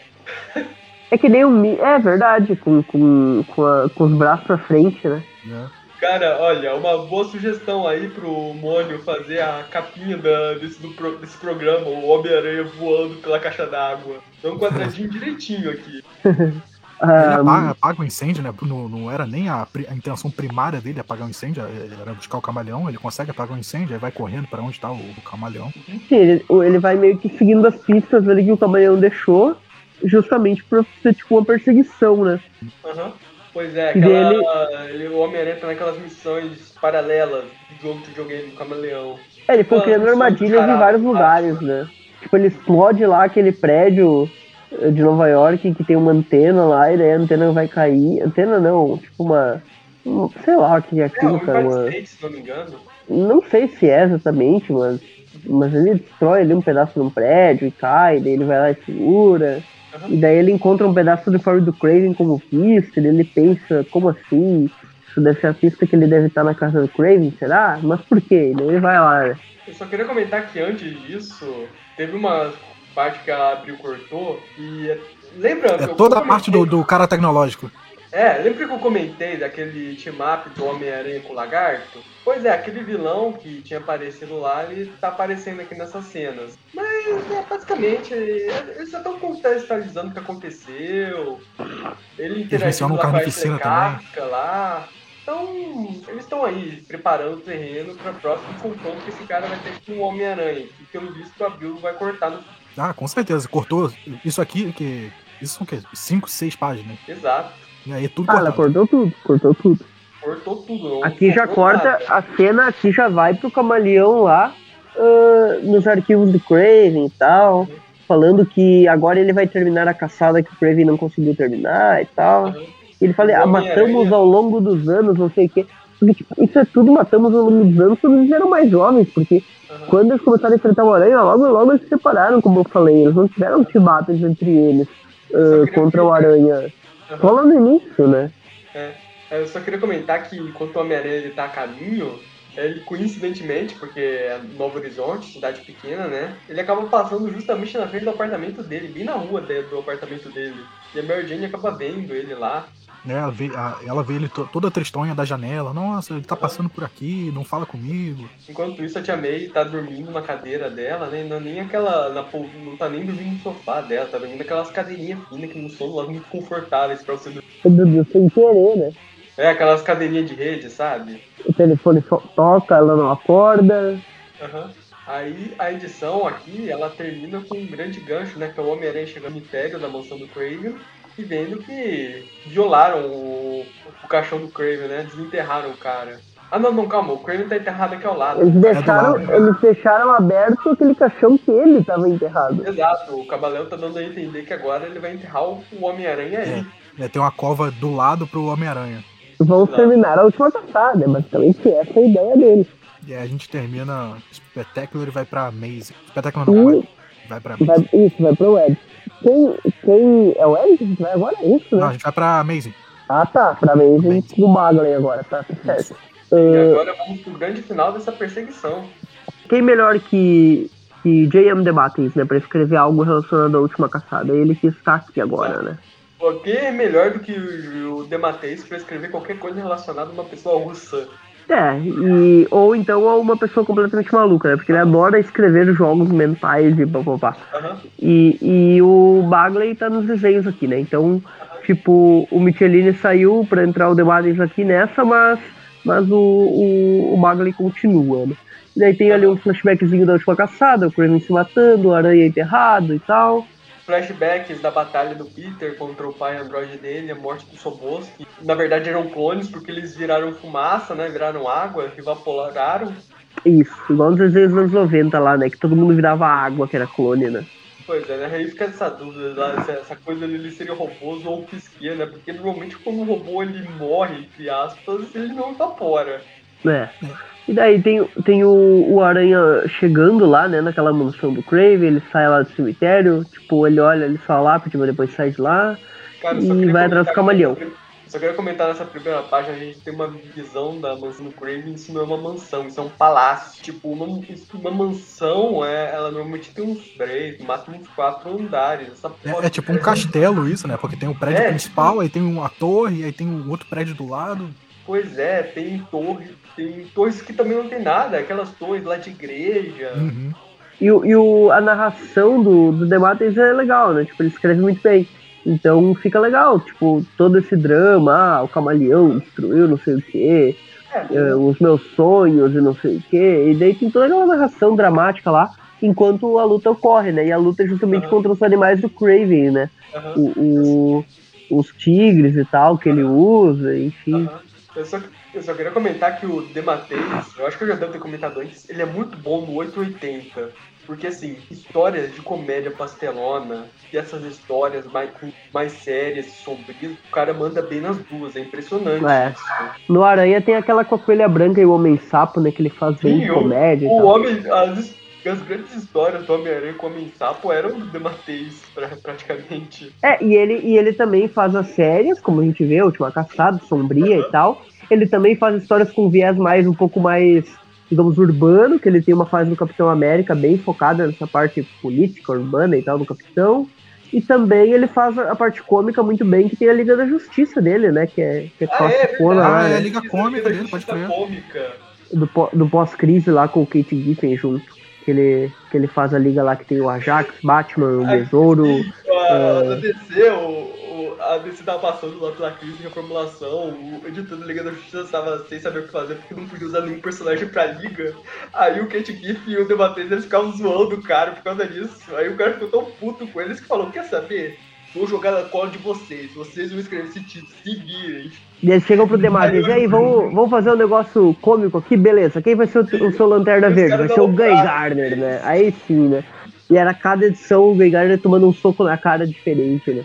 É que nem o Mi. É verdade, com, com, com, a- com os braços pra frente, né? Né? Cara, olha, uma boa sugestão aí pro Mônio fazer a capinha da- desse, do desse programa, o Homem-Aranha voando pela caixa d'água. Dá um quadradinho direitinho aqui. Ele Ah, apaga, apaga o incêndio, né? Não, não era nem a, a intenção primária dele apagar o incêndio, era buscar o camaleão. Ele consegue apagar o incêndio, aí vai correndo pra onde tá o, o camaleão. sim, ele, ele vai meio que seguindo as pistas ali que o camaleão deixou, justamente pra ser tipo uma perseguição, né? Aham. Pois é, aquela, ele, o Homem-Aranha tá naquelas missões paralelas do jogo de videogame do Camaleão. É, ele foi criando só armadilhas em vários lugares, né? Tipo, ele explode lá aquele prédio eh, de Nova York que tem uma antena lá, e daí a antena vai cair. Antena não, tipo uma. um- sei lá o que é É, aquilo, o cara. Uma, se não me engano. não sei se é exatamente, mas. Mas ele destrói ali um pedaço de um prédio e cai, daí ele vai lá e segura. E daí ele encontra um pedaço do uniforme do Craven como pista, e ele pensa, como assim? Isso deve ser a pista que ele deve estar na casa do Craven, será? Mas por quê? E daí ele vai lá, né? Eu só queria comentar que antes disso, teve uma parte que a Abril cortou e. Lembra? que É toda a parte do, do cara tecnológico. É, lembra que eu comentei daquele team-up do Homem-Aranha com o Lagarto? Pois é, aquele vilão que tinha aparecido lá, ele tá aparecendo aqui nessas cenas. Mas, é, basicamente, eles só estão contextualizando o que aconteceu. Ele lá com a Carnificina lá. Então, eles estão aí preparando o terreno para próximo confronto que esse cara vai ter com o Homem-Aranha. Que pelo visto a Bill vai cortar no. Ah, com certeza. Cortou isso aqui, que. Isso são o quê? 5, 6 páginas. Exato. E aí tudo Ah, ela cortado. cortou tudo, cortou tudo. Cortou tudo. não Aqui já corta, nada. a cena aqui já vai pro camaleão lá, ah, nos arquivos do Craven e tal, falando que agora ele vai terminar a caçada que o Craven não conseguiu terminar e tal. Uhum. Ele fala, ah, Homem-Aranha- matamos ao longo dos anos, não sei o quê. porque, tipo, isso é tudo matamos ao longo dos anos quando eles eram mais jovens, porque Aham. quando eles começaram a enfrentar o Aranha, logo logo eles se separaram, como eu falei, eles não tiveram chibatas entre eles ah, queria contra o Aranha. No início, né? É, eu só queria comentar que enquanto o Homem-Aranha ele tá a caminho, ele coincidentemente, porque é Novo Horizonte, cidade pequena, né? Ele acaba passando justamente na frente do apartamento dele, bem na rua do apartamento dele. E a Mary Jane acaba vendo ele lá. Né, ela, vê, a- ela vê ele to- toda tristonha da janela. Nossa, ele tá passando por aqui, não fala comigo. Enquanto isso, a Tia May tá dormindo na cadeira dela, né? Não, é nem aquela. Na, não tá nem dormindo no sofá dela, tá dormindo naquelas cadeirinhas finas que não são lá muito confortáveis pra você dormir. Sem querer, né? É, aquelas cadeirinhas de rede, sabe? O telefone toca, ela não acorda. Aham. Aí a edição aqui, ela termina com um grande gancho, né? Que é o Homem-Aranha chegando no império da mansão do Craven e vendo que violaram o, o caixão do Craven, né? Desenterraram o cara. Ah, não, não, calma, o Craven tá enterrado aqui ao lado. Eles deixaram, lado, né? eles deixaram aberto aquele caixão que ele tava enterrado. Exato, o Camaleão tá dando a entender que agora ele vai enterrar o o Homem-Aranha aí. É, tem uma cova do lado pro Homem-Aranha. Vão Exato. terminar a última caçada, é basicamente essa a ideia deles. E aí a gente termina espetáculo e vai pra Maze. Espetáculo não, E vai, vai pra Maze. vai, isso, vai pro Ed. Quem, quem é o que a gente vai agora? É isso, Não, a né? gente vai pra Maze. Ah, tá. Pra mim, a gente do Bagley agora, tá certo. E Ah, agora vamos pro grande final dessa perseguição. quem melhor que, que J.M. Debates, né? Pra escrever algo relacionado à última caçada? Ele que está aqui agora, né? Pô, Quem é melhor do que o, o Demateis pra escrever qualquer coisa relacionada a uma pessoa russa? É, e, ou então a uma pessoa completamente maluca, né? Porque ele adora escrever jogos mentais e papapá. Aham. E, e o Bagley tá nos desenhos aqui, né? Então, tipo, o Michelini saiu pra entrar o Debates aqui nessa, mas, mas o, o, o Bagley continua, né? E daí tem ali um flashbackzinho da última caçada, o Kraven se matando, o Aranha enterrado e tal. Flashbacks da batalha do Peter contra o pai androide dele, a morte do Sobos, que na verdade eram clones porque eles viraram fumaça, né? Viraram água, evaporaram. Isso, igual nos anos 90 lá, né? Que todo mundo virava água, que era clone, né? Pois é, né? Aí fica essa dúvida, se essa coisa dele seria robôs ou pisquia, né? Porque normalmente quando um robô ele morre, entre aspas, ele não evapora. É. E daí tem, tem o, o Aranha chegando lá, né, naquela mansão do Crave, ele sai lá do cemitério, tipo, ele olha ali só a lápide, mas depois sai de lá. Cara, E vai atrás do camaleão. Só queria comentar nessa primeira página, a gente tem uma visão da mansão do Craven, isso não é uma mansão, isso é um palácio. Tipo, uma, uma mansão, é, ela normalmente tem uns três, no máximo uns quatro andares. Essa É, é tipo um castelo isso, né? Porque tem o prédio É, principal, aí tem uma torre, aí tem um outro prédio do lado. Pois é, tem torre, tem torres que também não tem nada, aquelas torres lá de igreja. Uhum. E, e o, a narração do, do Demates é legal, né? Tipo, ele escreve muito bem. Então fica legal, tipo, todo esse drama, ah, o camaleão destruiu não sei o quê, É, eh, os meus sonhos e não sei o quê. E daí tem toda aquela narração dramática lá, enquanto a luta ocorre, né? E a luta é justamente Aham. contra os animais do Craven, né? aham, o, o- os tigres e tal que ele usa, enfim. Eu só, eu só queria comentar que o Demateis, eu acho que eu já devo ter comentado antes, ele é muito bom no 880. Porque assim, histórias de comédia pastelona e essas histórias mais, mais sérias e sombrias, o cara manda bem nas duas, é impressionante. É. No Aranha tem aquela com a coelha branca e o homem sapo, né? Que ele faz bem Sim, de o- comédia O tal. homem, as, as grandes histórias do Homem-Aranha com o Homem-Sapo eram do Demateis, pra, praticamente. É, e ele, e ele também faz as séries, como a gente vê, a Última Caçada, Sombria e tal. Ele também faz histórias com viés mais, um pouco mais, digamos, urbano, que ele tem uma fase do Capitão América bem focada nessa parte política, urbana e tal do Capitão. E também ele faz a a parte cômica muito bem, que tem a Liga da Justiça dele, né? Que é, que é Ah, é, classicona verdade. lá, Ah, né? é, Liga Cômica dele, pode crer. cômica. do, do pós-crise lá com o Kate Giffen junto. Que ele, que ele faz a liga lá que tem o Ajax, Batman, o Besouro. A, É. a DC, o, o- a DC tava passando lá pela crise de reformulação, o editor da Liga da Justiça tava sem saber o que fazer porque não podia usar nenhum personagem pra liga. Aí o Kate Giff e o Debatez eles ficavam zoando o cara por causa disso. Aí o cara ficou tão puto com eles que falou: Quer saber? Vou jogar na cola de vocês, vocês vão escrever esse título, se virem. E eles chegam pro Demates, e aí, vamos, vamos fazer um negócio cômico aqui, beleza. Quem vai ser o, o seu Lanterna Verde? Vai ser o Guy. Gardner, né? Aí sim, né? E era cada edição o Guy Gardner tomando um soco na cara diferente, né?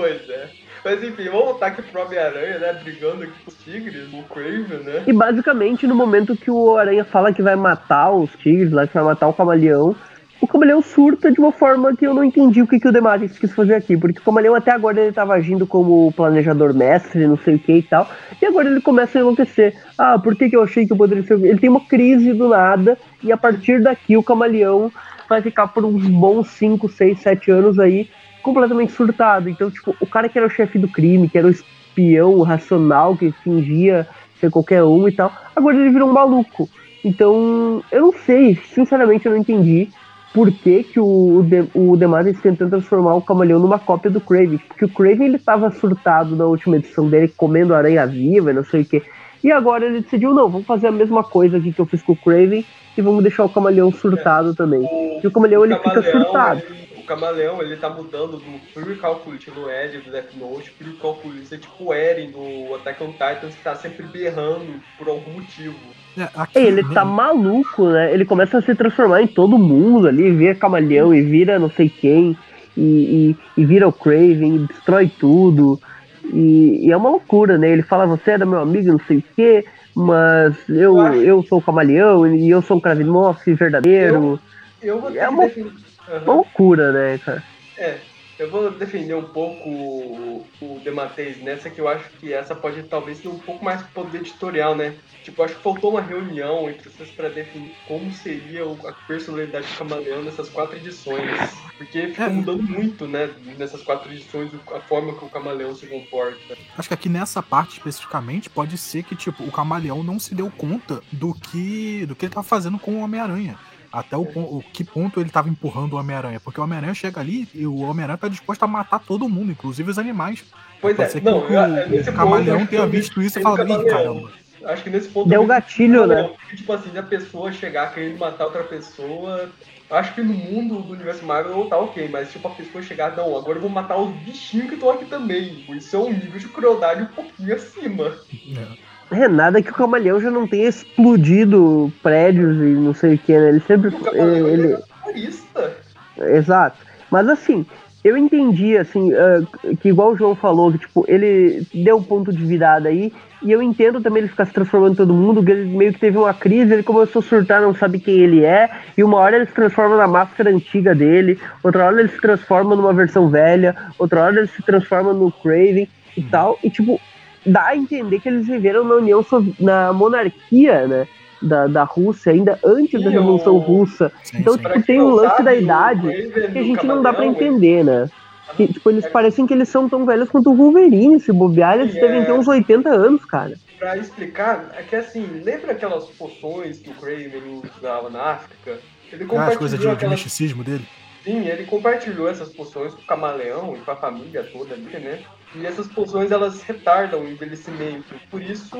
Pois é. Mas enfim, vamos voltar aqui pro Homem-Aranha, né? Brigando aqui com os tigres, o Craven, né? E basicamente, no momento que o Aranha fala que vai matar os tigres lá, que vai matar o camaleão, o camaleão surta de uma forma que eu não entendi o que, que o Dematis quis fazer aqui. Porque o camaleão até agora ele tava agindo como planejador mestre, não sei o que e tal. E agora ele começa a enlouquecer. Ah, por que, que eu achei que eu poderia ser. Ele tem uma crise do nada, e a partir daqui o camaleão vai ficar por uns bons 5, 6, 7 anos aí completamente surtado. Então, tipo, o cara que era o chefe do crime, que era o espião racional, que fingia ser qualquer um e tal, agora ele virou um maluco. Então, eu não sei, sinceramente eu não entendi por que, que o, o, De, o Dematis tentando transformar o Camaleão numa cópia do Craven. Porque o Craven ele tava surtado na última edição dele, comendo aranha viva e não sei o que. E agora ele decidiu, não, vamos fazer a mesma coisa aqui que eu fiz com o Craven e vamos deixar o Camaleão surtado também. O, E o Camaleão ele fica Camaleão, surtado. ele- o Camaleão, ele tá mudando do Fury Calculist no Ed do Death Note, Fury Calculist é tipo o Eren do Attack on Titans, que tá sempre berrando por algum motivo. É, aqui, ele né, tá maluco, né? Ele começa a se transformar em todo mundo ali, vira camaleão e vira não sei quem, e, e- e vira o Craven, e destrói tudo. E, e é uma loucura, né? Ele fala, você era meu amigo, não sei o quê, mas eu, Eu acho- eu sou o camaleão e eu sou um Kravinoff verdadeiro. Eu vou ter É que uma- defender. Uma loucura, né, cara? É, eu vou defender um pouco o, o Demateis nessa, que eu acho que essa pode talvez ter um pouco mais poder editorial, né? Tipo, acho que faltou uma reunião entre vocês pra definir como seria o- a personalidade do Camaleão nessas quatro edições. Porque ficou É. mudando muito, né, nessas quatro edições, a forma que o Camaleão se comporta. Acho que aqui nessa parte especificamente pode ser que tipo o camaleão não se deu conta do que do que ele tava fazendo com o Homem-Aranha. Até o, o que ponto ele tava empurrando o Homem-Aranha. Porque o Homem-Aranha chega ali e o Homem-Aranha tá disposto a matar todo mundo, inclusive os animais. Pois Pode é, ser que não, o, eu- o nesse ponto, camaleão que tenha visto isso e falado, o Camaleão. caramba. Acho que nesse ponto. Deu eu- gatilho, né? Porque, Tipo assim, a pessoa chegar querendo matar outra pessoa. Acho que no mundo do universo Marvel tá ok, mas tipo a pessoa chegar, não, agora eu vou matar os bichinhos que estão aqui também. Isso é um nível de crueldade um pouquinho acima. É. É nada que o camaleão já não tenha explodido prédios e não sei o que, né? Ele sempre. O ele, ele é terrorista. Exato. Mas assim, eu entendi, assim, ah, que igual o João falou, que tipo, ele deu um ponto de virada aí, e eu entendo também ele ficar se transformando em todo mundo, que ele meio que teve uma crise, ele começou a surtar, não sabe quem ele é, e uma hora ele se transforma na máscara antiga dele, outra hora ele se transforma numa versão velha, outra hora ele se transforma no Craven e tal, e tipo, dá a entender que eles viveram na União Sovi- na monarquia, né? Da, da Rússia, ainda antes da Revolução o- Russa. Sim, Então, sim. tipo, tem um lance da idade que a gente não dá pra Camaleão, entender, né? Que, tipo, eles É. parecem que eles são tão velhos quanto o Wolverine. Se bobear, eles devem é. ter uns 80 anos, cara. Pra explicar, é que assim, lembra aquelas poções que o Craven usava na África? Ele Ah, as coisas de, compartilhou de aquelas misticismo dele. Sim, ele compartilhou essas poções com o camaleão e com a família toda ali, né? E essas poções elas retardam o envelhecimento. Por isso,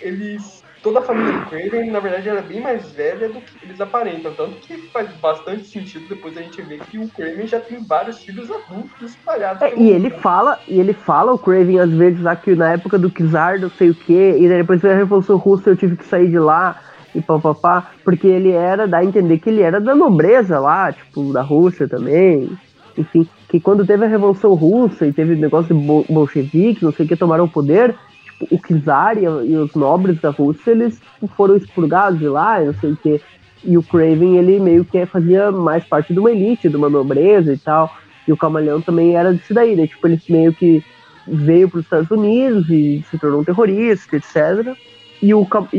eles. Toda a família do Craven, na verdade, era bem mais velha do que eles aparentam. Tanto que faz bastante sentido depois a gente ver que o Craven já tem vários filhos adultos espalhados. É, e ele fala, e ele fala o Craven às vezes lá que na época do Kizar, não sei o que, e depois veio a Revolução Russa eu tive que sair de lá e papapá, porque ele era, dá a entender que ele era da nobreza lá, tipo, da Rússia também. Enfim, que quando teve a Revolução Russa e teve o negócio de bol- bolcheviques, não sei o que, tomaram o poder, tipo, o Kizar e, e os nobres da Rússia, eles tipo, foram expurgados de lá, não sei o que. E o Craven, ele meio que fazia mais parte de uma elite, de uma nobreza e tal. E o Camaleão também era disso daí, né? Tipo, ele meio que veio para os Estados Unidos e se tornou um terrorista, etc. E, o, e,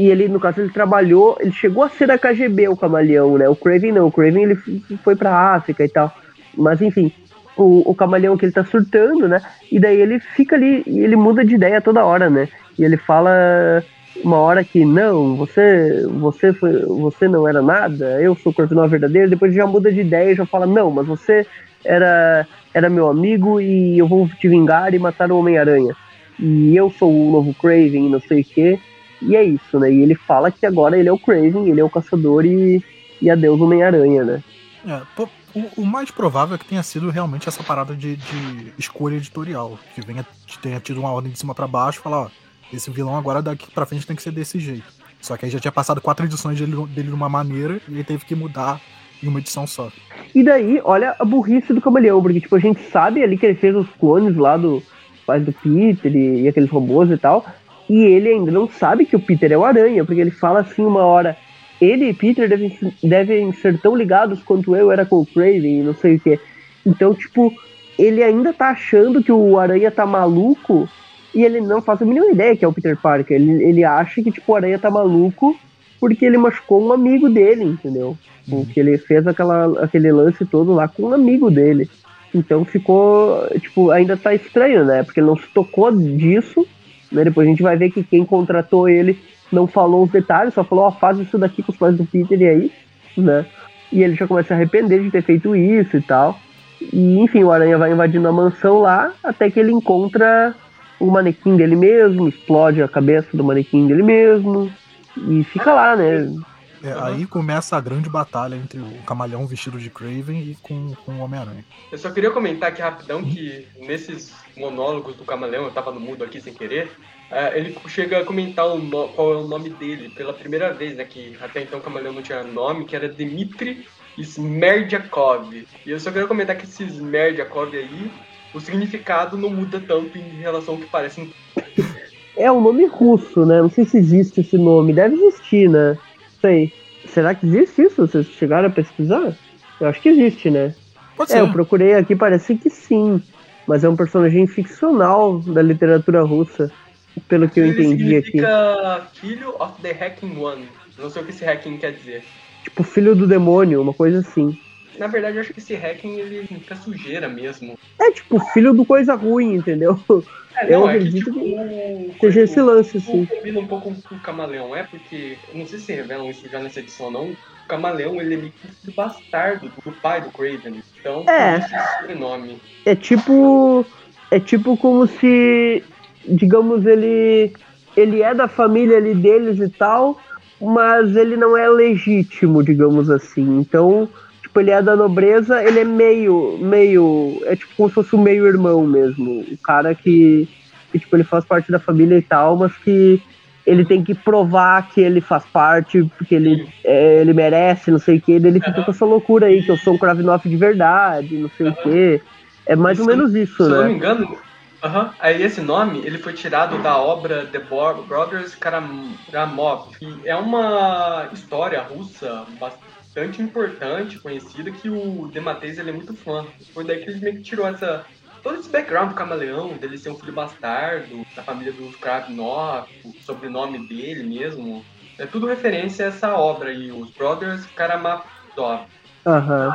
e ele, no caso, ele trabalhou, ele chegou a ser da KGB, o Camaleão, né? O Craven não, o Craven ele foi pra África e tal. Mas enfim, o, o Camaleão que ele tá surtando, né? E daí ele fica ali, e ele muda de ideia toda hora, né? E ele fala uma hora que não, você, você foi, você não era nada, eu sou o Corvinal verdadeiro, depois já muda de ideia e já fala, não, mas você era, era meu amigo e eu vou te vingar e matar o Homem-Aranha. E eu sou o novo Craven, não sei o quê. E é isso, né? E ele fala que agora ele é o Craven, ele é o caçador e, e adeus Homem-Aranha, né? É, o, o mais provável é que tenha sido realmente essa parada de, de escolha editorial. Que venha, tenha tido uma ordem de cima pra baixo falar, ó, esse vilão agora daqui pra frente tem que ser desse jeito. Só que aí já tinha passado quatro edições dele, dele de uma maneira e ele teve que mudar em uma edição só. E daí, olha a burrice do camaleão, porque tipo, a gente sabe ali que ele fez os clones lá do pais do Peter e, e aqueles robôs e tal. E ele ainda não sabe que o Peter é o Aranha, porque ele fala assim uma hora. Ele e Peter devem, devem ser tão ligados quanto eu era com o Craven e não sei o que. Então, tipo, ele ainda tá achando que o Aranha tá maluco e ele não faz a mínima ideia que é o Peter Parker. Ele, ele acha que, tipo, o Aranha tá maluco porque ele machucou um amigo dele, entendeu? Uhum. Porque ele fez aquela, aquele lance todo lá com um amigo dele. Então ficou, tipo, ainda tá estranho, né? Porque ele não se tocou disso, né? Depois a gente vai ver que quem contratou ele não falou os detalhes, só falou, ó, oh, faz isso daqui com os pais do Peter e aí, né? E ele já começa a arrepender de ter feito isso e tal. E enfim, o Aranha vai invadindo a mansão lá, até que ele encontra o manequim dele mesmo, explode a cabeça do manequim dele mesmo, e fica lá, né? É, aí começa a grande batalha entre o camaleão vestido de Craven e com, com o Homem-Aranha. Eu só queria comentar aqui rapidão que nesses monólogos do camaleão, eu tava no mudo aqui sem querer, uh, ele chega a comentar no, qual é o nome dele pela primeira vez, né? Que até então o camaleão não tinha nome, que era Dmitry Smerdyakov. E eu só queria comentar que esse Smerdyakov aí, o significado não muda tanto em relação ao que parece. É um nome russo, né? Não sei se existe esse nome. Deve existir, né? sei. Será que existe isso? Vocês chegaram a pesquisar? Eu acho que existe, né? Pode é, ser. eu procurei aqui, parece que sim. Mas é um personagem ficcional da literatura russa, pelo que eu entendi aqui. Filho of the Hacking One. Não sei o que esse hacking quer dizer. Tipo, filho do demônio, uma coisa assim. Na verdade, eu acho que esse hacking ele fica sujeira mesmo. É tipo, filho do coisa ruim, entendeu? É, eu não, é acredito que, que, tipo, seja esse lance, assim. Combina um pouco com o camaleão, é porque. eu Não sei se revelam isso já nessa edição ou não. O camaleão ele é meio que bastardo do pai do Craven. Então, É. esse sobrenome. É tipo. É tipo como se. Digamos, ele. Ele é da família ali deles e tal, mas ele não é legítimo, digamos assim. Então, tipo, ele é da nobreza, ele é meio. meio. É tipo como se fosse um meio-irmão mesmo. O cara que, que, tipo, ele faz parte da família e tal, mas que ele tem que provar que ele faz parte, porque ele, é, ele merece, não sei o que, ele fica com essa loucura aí, que eu sou um Kravinoff de verdade, não sei o que. É mais ou Se menos isso, Se eu não me né? engano, aham, aí esse nome ele foi tirado da obra The Brothers Karamazov, que é uma história russa bastante importante, conhecida, que o Dematteis ele é muito fã. Foi daí que ele meio que tirou essa todo esse background do camaleão, dele ser um filho bastardo, da família dos Kravinov, o sobrenome dele mesmo. É tudo referência a essa obra aí, os Brothers Karamazov. Aham.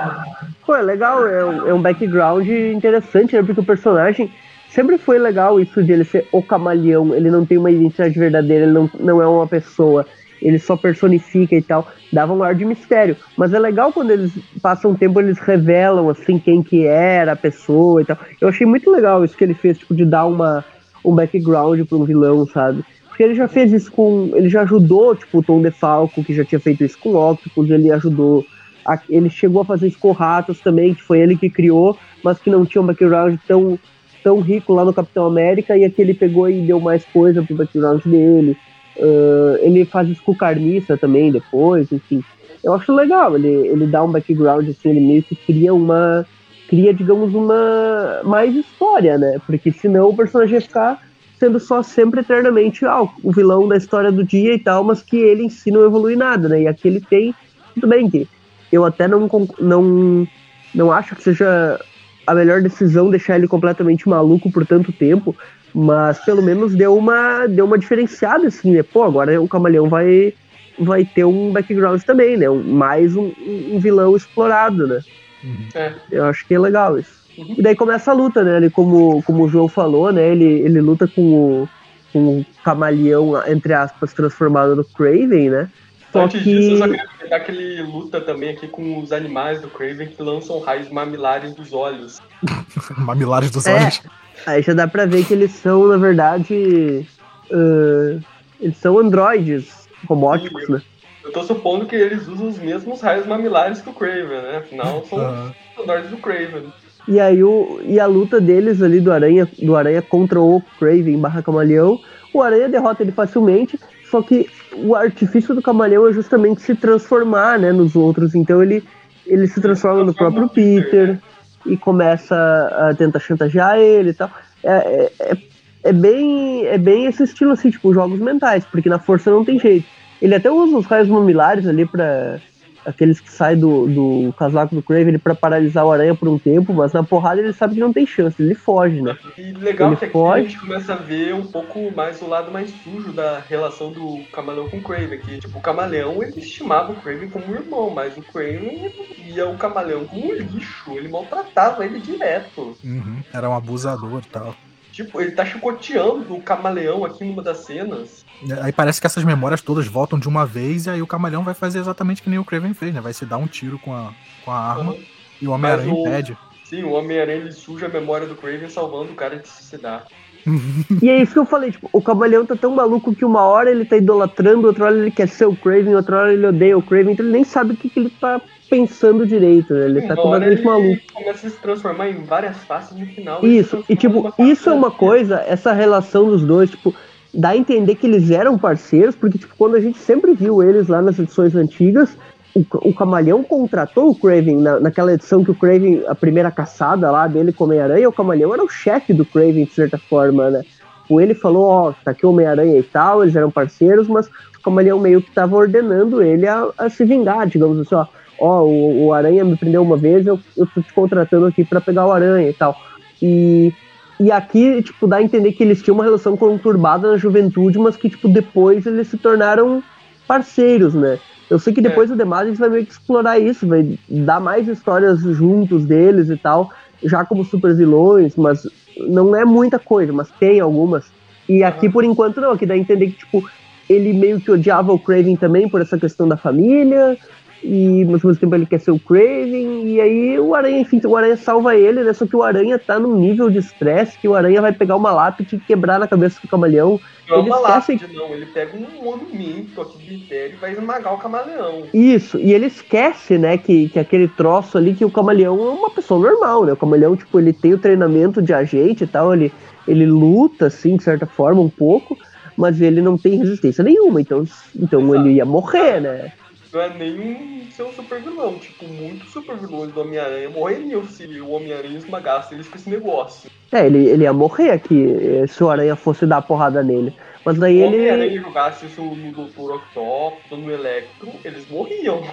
Pô, é legal, é é um background interessante, né? Porque o personagem sempre foi legal isso de ele ser o camaleão, ele não tem uma identidade verdadeira, ele não, não é uma pessoa, ele só personifica e tal. Dava um ar de mistério. Mas é legal quando eles passam um tempo, eles revelam assim quem que era a pessoa e tal. Eu achei muito legal isso que ele fez, tipo, de dar uma, um background pra um vilão, sabe? Porque ele já fez isso com. Ele já ajudou, tipo, o Tom DeFalco, que já tinha feito isso com Octopus, ele ajudou. a- ele chegou a fazer isso com Ratos também, que foi ele que criou, mas que não tinha um background tão, tão rico lá no Capitão América, e aqui ele pegou e deu mais coisa pro background dele. Ah, ele faz isso com Carniça também depois, enfim. Eu acho legal, ele, ele dá um background, assim, ele meio que cria uma. Cria, digamos, uma. mais história, né? Porque senão o personagem ia ficar sendo só sempre eternamente ah, o vilão da história do dia e tal, mas que ele em si não evolui nada, né? E aqui ele tem. Tudo bem que eu até não, não, não acho que seja a melhor decisão deixar ele completamente maluco por tanto tempo, mas pelo menos deu uma, deu uma diferenciada, assim, né? Pô, agora o Camaleão vai, vai ter um background também, né? Um- mais um, um vilão explorado, né? Uhum. É. Eu acho que é legal isso. Uhum. E daí começa a luta, né? Ele, como, como o João falou, né? Ele, ele luta com o, com o camaleão, entre aspas, transformado no Craven, né? Só Antes disso, eu só que. queria comentar que ele luta também aqui com os animais do Craven que lançam raios mamilares dos olhos. Mamilares dos É. olhos. Aí já dá pra ver que eles são, na verdade. ah, eles são androides robóticos, né? Eu tô supondo que eles usam os mesmos raios mamilares que o Craven, né? Afinal, são Aham. os androides do Craven. E aí o, e a luta deles ali do Aranha, do Aranha contra o Craven barra Camaleão, o Aranha derrota ele facilmente, só que o artifício do Camaleão é justamente se transformar, né, nos outros. Então ele ele se transforma no próprio Peter e começa a tentar chantagear ele e tal. É, é, é, é bem, é bem esse estilo assim, tipo, jogos mentais, porque na força não tem jeito. Ele até usa os raios mamilares ali pra. Aqueles que saem do, do casaco do Craven para paralisar o aranha por um tempo, mas na porrada ele sabe que não tem chance, ele foge, né? E legal Ele que aqui foge. a gente começa a ver um pouco mais o lado mais sujo da relação do Camaleão com o Craven. Que, tipo, o Camaleão ele estimava o Craven como um irmão, mas o Craven via o Camaleão como um lixo. Ele maltratava ele direto. Uhum, Era um abusador e tal. Tipo, ele tá chicoteando o Camaleão aqui numa das cenas. Aí parece que essas memórias todas voltam de uma vez e aí o Camaleão vai fazer exatamente que nem o Craven fez, né? Vai se dar um tiro com a, com a arma e o Homem-Aranha o- impede. Sim, o Homem-Aranha suja a memória do Craven salvando o cara de se suicidar. E é isso que eu falei, tipo, o Camaleão tá tão maluco que uma hora ele tá idolatrando, outra hora ele quer ser o Craven, outra hora ele odeia o Craven, então ele nem sabe o que, que ele tá pensando direito, né? Ele tá Uma hora completamente ele maluco. começa a se transformar em várias faces no final. Isso, e transforma tipo, isso é uma coisa, essa relação dos dois, tipo, dá a entender que eles eram parceiros, porque, tipo, quando a gente sempre viu eles lá nas edições antigas, o, o Camaleão contratou o Craven na, naquela edição que o Craven, a primeira caçada lá dele com Homem-Aranha, o Camaleão era o chefe do Craven, de certa forma, né? O ele falou, ó, tá aqui o Homem-Aranha e tal, eles eram parceiros, mas o Camaleão meio que tava ordenando ele a, a se vingar, digamos assim, ó, ó, o, o Aranha me prendeu uma vez, eu, eu tô te contratando aqui pra pegar o Aranha e tal. E, e aqui, tipo, dá a entender que eles tinham uma relação conturbada na juventude, mas que, tipo, depois eles se tornaram parceiros, né? Eu sei que depois o Demades vai meio que explorar isso, vai dar mais histórias juntos deles e tal, já como super vilões, mas não é muita coisa, mas tem algumas. E aqui, por enquanto, não. Aqui dá a entender que, tipo, ele meio que odiava o Craven também por essa questão da família, e mas ao mesmo tempo ele quer ser o Craven, e aí o Aranha, enfim, o Aranha salva ele, né? Só que o Aranha tá num nível de estresse que o Aranha vai pegar uma lápide e quebrar na cabeça do camaleão. Não é Ele uma esquece- lápide, não. Ele pega um monumento aqui de Vitério e vai esmagar o camaleão. Isso, e ele esquece, né, que, que aquele troço ali, que o camaleão é uma pessoa normal, né? O camaleão, tipo, ele tem o treinamento de agente e tal, ele, ele luta, assim, de certa forma, um pouco, mas ele não tem resistência nenhuma, então, então Exato. ele ia morrer, né? Não é nem ser um super vilão. Tipo, muitos super vilões do Homem-Aranha morreriam se o Homem-Aranha esmagasse eles com esse negócio. É, ele, ele ia morrer aqui eh, se o Aranha fosse dar porrada nele. Mas daí Se o ele. Homem-Aranha jogasse isso no Dr. Octopus ou no Electro, eles morriam.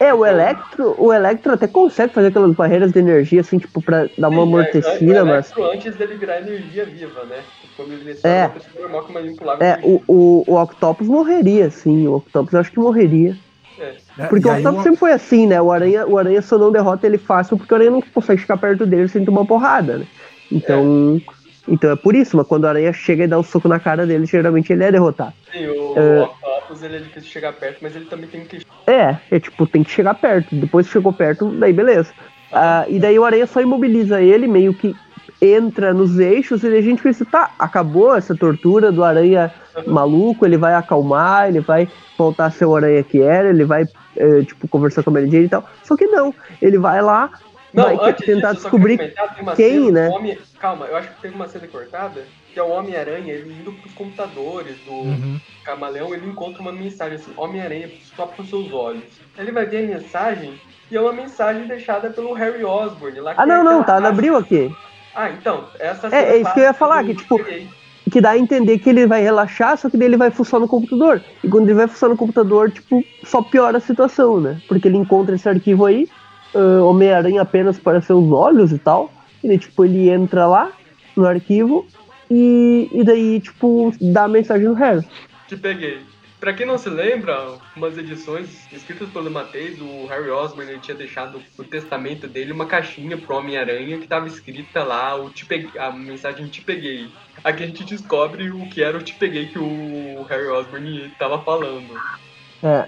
É, o Electro, o Electro até consegue fazer aquelas barreiras de energia, assim, tipo, pra dar uma Sim, é, amortecida, o mas. Antes dele virar energia viva, né? Quando ele É. É, o, o, o Octopus morreria, sim. O Octopus eu acho que morreria. É. É, Porque o aí Octopus o- sempre foi assim, né? O Aranha, o Aranha só não derrota ele fácil porque o Aranha não consegue ficar perto dele sem tomar porrada, né? Então. Então é por isso, mas quando o Aranha chega e dá um soco na cara dele, geralmente ele é derrotado. Sim, o É. Octopus ele é difícil chegar perto, mas ele também tem que É, é tipo, tem que chegar perto. Depois que chegou perto, daí beleza. Ah, e daí o Aranha só imobiliza ele, meio que entra nos eixos e a gente pensa, tá, acabou essa tortura do Aranha maluco, ele vai acalmar, ele vai voltar a ser o Aranha que era, ele vai, eh, tipo, conversar com a Mary Jane e tal. Só que não, ele vai lá, vai antes tentar disso, descobrir comentar, quem, cena né? Homem- Calma, eu acho que teve uma cena cortada, que é o Homem-Aranha, ele indo pros computadores do Uhum. Camaleão, ele encontra uma mensagem assim, Homem-Aranha, só pros seus olhos. Ele vai ver a mensagem, e é uma mensagem deixada pelo Harry Osborn. Lá que Ah, não, é não, tá abril aqui. Ah, então, essa É, é isso que eu ia falar, que, tipo, que dá a entender que ele vai relaxar, só que daí ele vai fuçar no computador. E quando ele vai fuçar no computador, tipo, só piora a situação, né? Porque ele encontra esse arquivo aí, ah, Homem-Aranha apenas para seus olhos e tal. E daí, tipo, ele entra lá no arquivo e, e daí, tipo, dá a mensagem do Harry. Te peguei. Pra quem não se lembra, umas edições escritas pelo Matheus, o Harry Osborn ele tinha deixado no testamento dele uma caixinha pro Homem-Aranha que tava escrita lá o te peguei, a mensagem Te Peguei. Aqui a gente descobre o que era o Te Peguei que o Harry Osborn tava falando. É.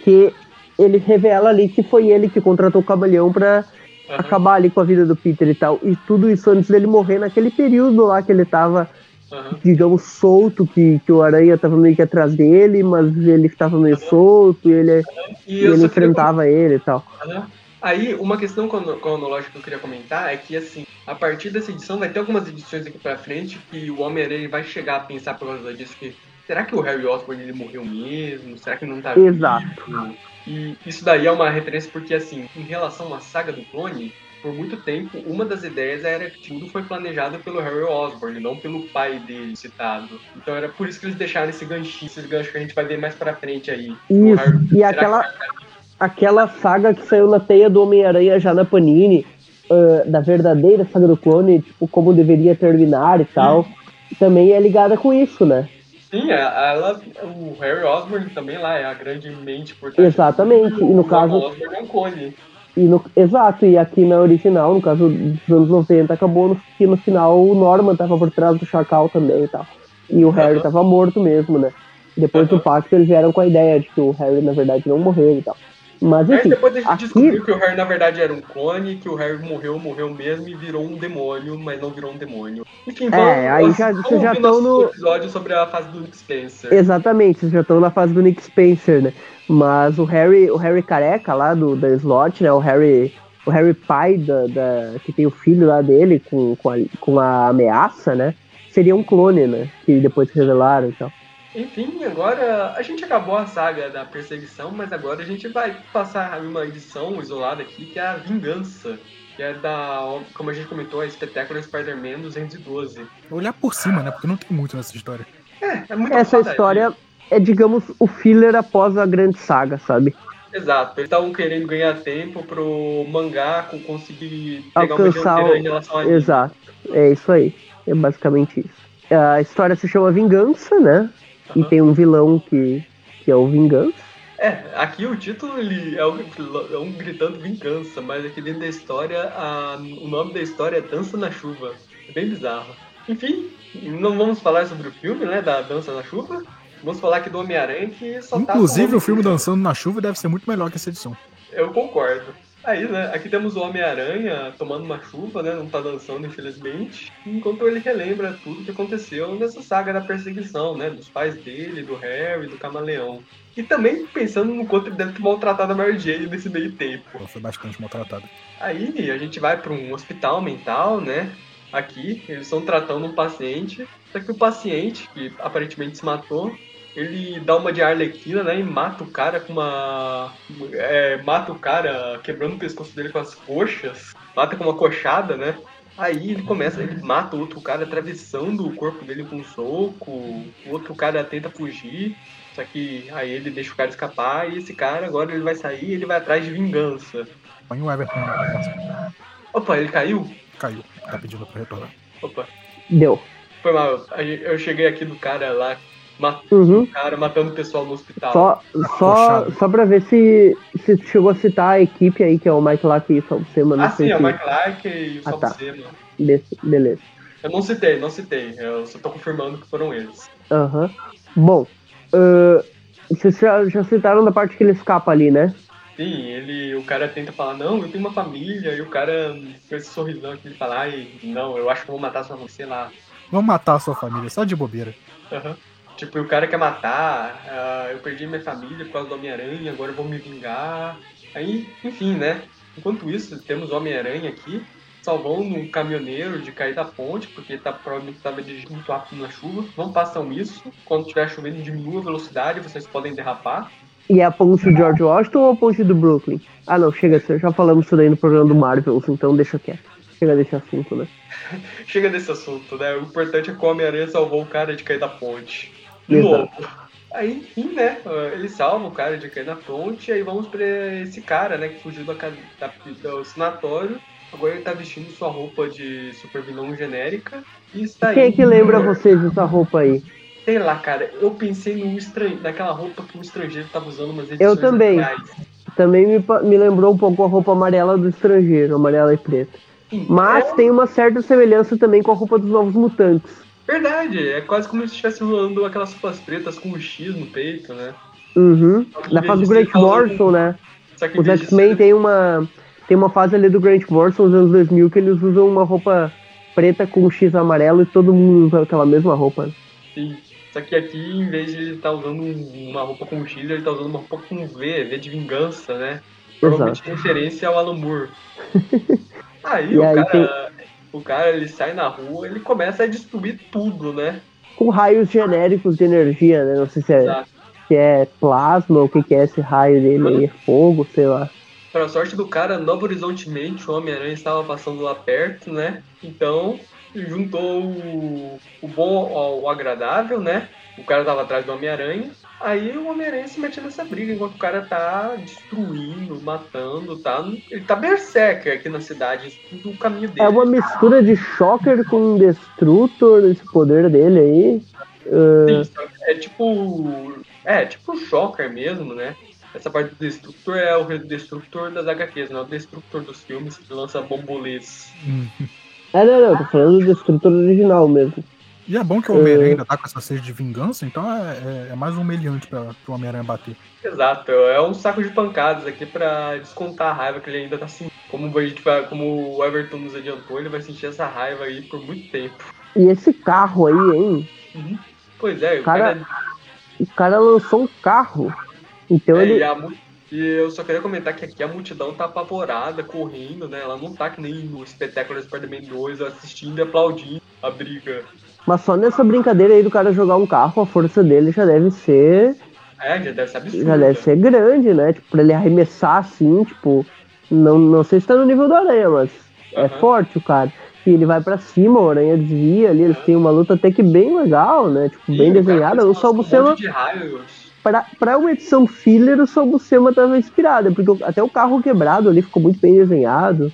Que ele revela ali que foi ele que contratou o Camaleão pra Aham. acabar ali com a vida do Peter e tal. E tudo isso antes dele morrer naquele período lá que ele tava Aham. digamos, solto, que, que o Aranha tava meio que atrás dele, mas ele tava meio solto e ele, E e eu ele queria enfrentava ele e tal. Aí, uma questão crono- cronológica que eu queria comentar é que, assim, a partir dessa edição vai ter algumas edições aqui pra frente que o Homem-Aranha vai chegar a pensar por causa disso que será que o Harry Osborn ele morreu mesmo? Será que não tá Exato. vivo? E isso daí é uma referência porque, assim, em relação à saga do clone, por muito tempo, uma das ideias era que tudo foi planejado pelo Harry Osborn, não pelo pai dele citado. Então era por isso que eles deixaram esse ganchinho, esse gancho que a gente vai ver mais pra frente aí. Isso. Harry- E aquela, que- aquela saga que saiu na teia do Homem-Aranha já na Panini, ah, da verdadeira saga do clone, tipo, como deveria terminar e tal, também é ligada com isso, né? Sim, a- ela, o Harry Osborn também lá é a grande mente por trás. Exatamente, e no o caso- Norman Osborn é um clone. E no, exato, e aqui na original, no caso dos anos 90, acabou no, que no final o Norman tava por trás do Chacal também e tal. E o Harry Aham. tava morto mesmo, né? Depois do Aham. pacto eles vieram com a ideia de que o Harry na verdade não morreu e tal. Mas Aí enfim, depois a gente aqui, descobriu que o Harry na verdade era um clone, que o Harry morreu, morreu mesmo e virou um demônio, mas não virou um demônio. Enfim, É, aí já- vamos vocês já ouvir tão nosso no- episódio sobre a fase do Nick Spencer. exatamente, vocês já estão na fase do Nick Spencer, né? Mas o Harry, o Harry careca lá do da slot, né? O Harry, o Harry pai da, da- que tem o filho lá dele com, com, a, com a ameaça, né? Seria um clone, né? Que depois revelaram e tal. Enfim, agora a gente acabou a saga da perseguição, mas agora a gente vai passar uma edição isolada aqui, que é a Vingança. Que é da, como a gente comentou, a Spectacular Spider-Man 212. Olhar por cima, né? Porque não tem muito nessa história. É, é muito Essa história é, digamos, o filler após a grande saga, sabe? Exato, eles estavam querendo ganhar tempo pro mangá co- conseguir pegar Alcançar uma o- em relação a. Exato. É isso aí. É basicamente isso. A história se chama Vingança, né? E Aham. tem um vilão que, que é o Vingança. É, aqui o título ele é um, é um gritando vingança, mas aqui dentro da história, a- o nome da história é Dança na Chuva. É bem bizarro. Enfim, não vamos falar sobre o filme, né, da Dança na Chuva. Vamos falar aqui do Homem-Aranha que só tá Inclusive, com- o filme Dançando na Chuva deve ser muito melhor que essa edição. Eu concordo. Aí, né, aqui temos o Homem-Aranha tomando uma chuva, né, não tá dançando, infelizmente, enquanto ele relembra tudo que aconteceu nessa saga da perseguição, né, dos pais dele, do Harry, do Camaleão. E também pensando no quanto ele deve ter maltratado a Mary Jane nesse meio tempo. Foi bastante maltratada. Aí a gente vai para um hospital mental, né? Aqui, eles estão tratando um paciente, só que o paciente, que aparentemente se matou, ele dá uma de arlequina, né? E mata o cara com uma. é, mata o cara quebrando o pescoço dele com as coxas, mata com uma coxada, né? Aí ele começa, ele mata o outro cara atravessando o corpo dele com um soco, o outro cara tenta fugir, só que aí ele deixa o cara escapar e esse cara agora ele vai sair e ele vai atrás de vingança. Põe o Everton na. Opa, ele caiu? Caiu. Tá pedindo pra retornar. Opa, Deu. foi mal. Eu cheguei aqui do cara lá, matando Uhum. o cara, matando o pessoal no hospital. Só, só, só pra ver se, se chegou a citar a equipe aí, que é o Mike Lack e o Salsema. ah, sim, é o Mike Lark e o Ah, tá. Salsema. Beleza. Eu não citei, não citei. Eu só tô confirmando que foram eles. Aham. Bom, ah, vocês já, já citaram da parte que ele escapa ali, né? Sim, ele, o cara tenta falar, não, eu tenho uma família, e o cara, com esse sorrisão aqui, ele fala, ai, não, eu acho que eu vou matar sua sei lá. Vamos matar a sua família, só de bobeira. Aham. Tipo, o cara quer matar, ah, eu perdi minha família por causa do Homem-Aranha, agora eu vou me vingar. Aí, enfim, né? Enquanto isso, temos o Homem-Aranha aqui, salvando um caminhoneiro de cair da ponte, porque tá, provavelmente estava dirigindo muito rápido na chuva. Não façam isso. Quando estiver chovendo, diminua a velocidade, vocês podem derrapar. E é a ponte do George Washington ou a ponte do Brooklyn? Ah, não, chega, já falamos isso daí no programa do Marvels, então deixa quieto. Chega desse assunto, né? Chega desse assunto, né? O importante é que o Homem-Aranha salvou o cara de cair da ponte. De novo. Aí, enfim, né? Ele salva o cara de cair na ponte, aí vamos pra esse cara, né? Que fugiu da, da- do sanatório. Agora ele tá vestindo sua roupa de super vilão genérica. E está Quem é indo que lembra por- vocês dessa roupa aí? Sei lá, cara. Eu pensei no estran... naquela roupa que o estrangeiro tava usando umas edições Eu também. atrás. Também me, me lembrou um pouco a roupa amarela do estrangeiro, amarela e preta. Sim, Mas é tem uma certa semelhança também com a roupa dos Novos Mutantes. Verdade. É quase como se estivesse usando aquelas roupas pretas com um X no peito, né? Uhum. Na fase do Grant Morrison, né? Os X-Men ser- tem uma, tem uma fase ali do Grant Morrison nos anos 2000 que eles usam uma roupa preta com um X amarelo e todo mundo usa aquela mesma roupa. Sim. Só que aqui, em vez de ele estar usando um- uma roupa com X, ele tá usando uma roupa com V, V de vingança, né? Provavelmente em referência ao Alan Moore. Aí, E o, aí cara, o cara ele sai na rua, ele começa a destruir tudo, né? com raios genéricos de energia, né? Não sei se é, Exato. se é plasma ou o que, que é esse raio dele aí, é fogo, sei lá. Pra sorte do cara, Novo Horizontemente, o Homem-Aranha estava passando lá perto, né? Então, juntou o, o bom ao o agradável, né? O cara tava atrás do Homem-Aranha. Aí o Homem-Aranha se mete nessa briga, enquanto o cara tá destruindo, matando, tá? Ele tá berserker aqui na cidade, isso tudo o caminho dele. É uma mistura de Shocker com Destructor, esse poder dele aí. Sim, é tipo. É, tipo o Shocker mesmo, né? Essa parte do Destructor é o Destructor das HQs, não é o Destructor dos filmes que lança bombolês. É, não, não, tô falando do Destructor original mesmo. E é bom que o Homem-Aranha ainda tá com essa sede de vingança, então é, é- é mais um humilhante pra, pro Homem-Aranha bater. Exato, é um saco de pancadas aqui pra descontar a raiva que ele ainda tá sentindo. Como, a gente vai- como o Everton nos adiantou, ele vai sentir essa raiva aí por muito tempo. E esse carro aí, hein? Uhum. Pois é, o Cara, cara. O cara lançou um carro. Então é, ele. e, a e eu só queria comentar que aqui a multidão tá apavorada, correndo, né? Ela não tá que nem no espetáculo Spider-Man 2 assistindo e aplaudindo a briga. Mas só nessa brincadeira aí do cara jogar um carro, a força dele já deve ser. É, já deve ser absurdo. Já deve ser grande, né? Tipo, pra ele arremessar assim, tipo. Não, não sei se tá no nível do aranha, mas é Aham. forte o cara. E ele vai pra cima, o aranha desvia ali, eles têm uma luta até que bem legal, né? Tipo, Sim, bem desenhada. O um Salbucema, pra uma edição filler, o Salbucema tava inspirado, porque até o carro quebrado ali ficou muito bem desenhado.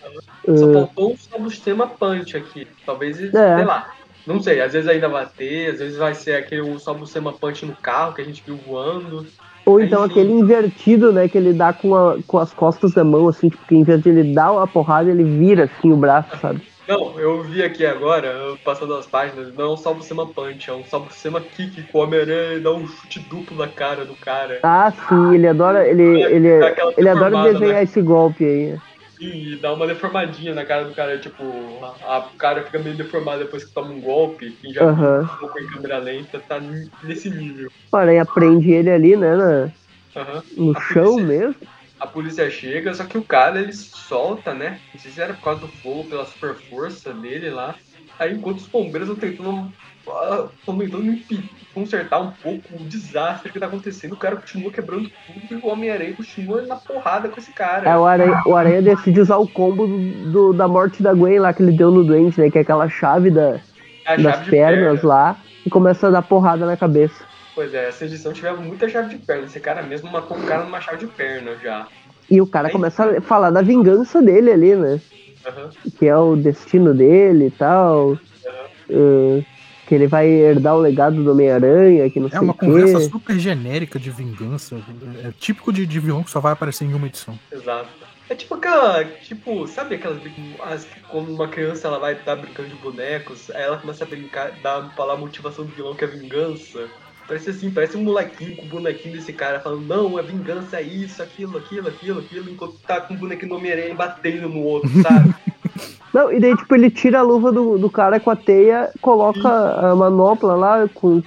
Só faltou um subsistema punch aqui. Talvez, sei lá. Não sei, às vezes ainda vai ter, às vezes vai ser aquele subsistema punch no carro que a gente viu voando. Ou Aí então sim. aquele invertido, né? Que ele dá com, a- com as costas da mão, assim, tipo, que em vez de ele dar a porrada, ele vira assim o braço, sabe? Não, eu vi aqui agora, passando as páginas, não é um subsistema punch, é um subsistema kick com o Homem-Aranha e dá um chute duplo na cara do cara. Ah, sim, ele adora. Ele, ele, ele adora deformada, desenhar né? esse golpe aí. E dá uma deformadinha na cara do cara, tipo, a, a cara fica meio deformada depois que toma um golpe, quem já viu um pouco em câmera lenta, tá nesse nível. O aranha prende ele ali, né? na- Aham. no A chão polícia- mesmo. A polícia chega, só que o cara ele solta, né? Não sei se era por causa do fogo, pela super força dele lá. Aí enquanto os bombeiros estão tentando, ah, estão tentando impedir, consertar um pouco o desastre que tá acontecendo, o cara continua quebrando tudo e o Homem-Aranha continua na porrada com esse cara. É, o aranha, o aranha decide usar o combo do, do- da morte da Gwen lá que ele deu no doente, né? Que é aquela chave da, É das chave pernas perna. lá. E começa a dar porrada na cabeça. Pois é, essa edição tivemos muita chave de perna. Esse cara mesmo matou um cara numa chave de perna já. E o cara Aí- começa a falar da vingança dele ali, né? Aham. que é o destino dele e tal. eh, que ele vai herdar o legado do Homem-Aranha, que não É sei uma o quê. conversa super genérica de vingança. É típico de, de vilão que só vai aparecer em uma edição. Exato. É tipo aquela, tipo, sabe aquelas as, quando uma criança ela vai estar brincando de bonecos, aí ela começa a brincar, dar, falar a motivação do vilão que é vingança. Parece assim, parece um molequinho com o bonequinho desse cara falando, não, é vingança, é isso, aquilo, aquilo, aquilo, aquilo, enquanto tá com o bonequinho do Homem-Aranha batendo no outro, sabe? Não, e daí, tipo, ele tira a luva do, do cara com a teia, coloca a manopla lá, com,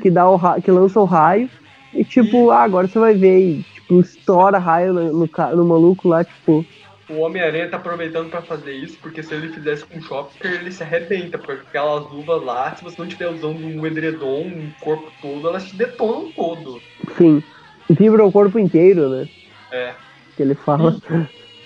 que, dá o que lança o raio, e tipo, ah, agora você vai ver, e, tipo, estoura raio no, no, no maluco lá, tipo, o Homem-Aranha tá aproveitando pra fazer isso, porque se ele fizesse com o Shocker, ele se arrebenta, porque aquelas luvas lá, se você não estiver usando um edredom, um corpo todo, elas te detonam todo. enfim, vibra o corpo inteiro, né? É. Que ele fala.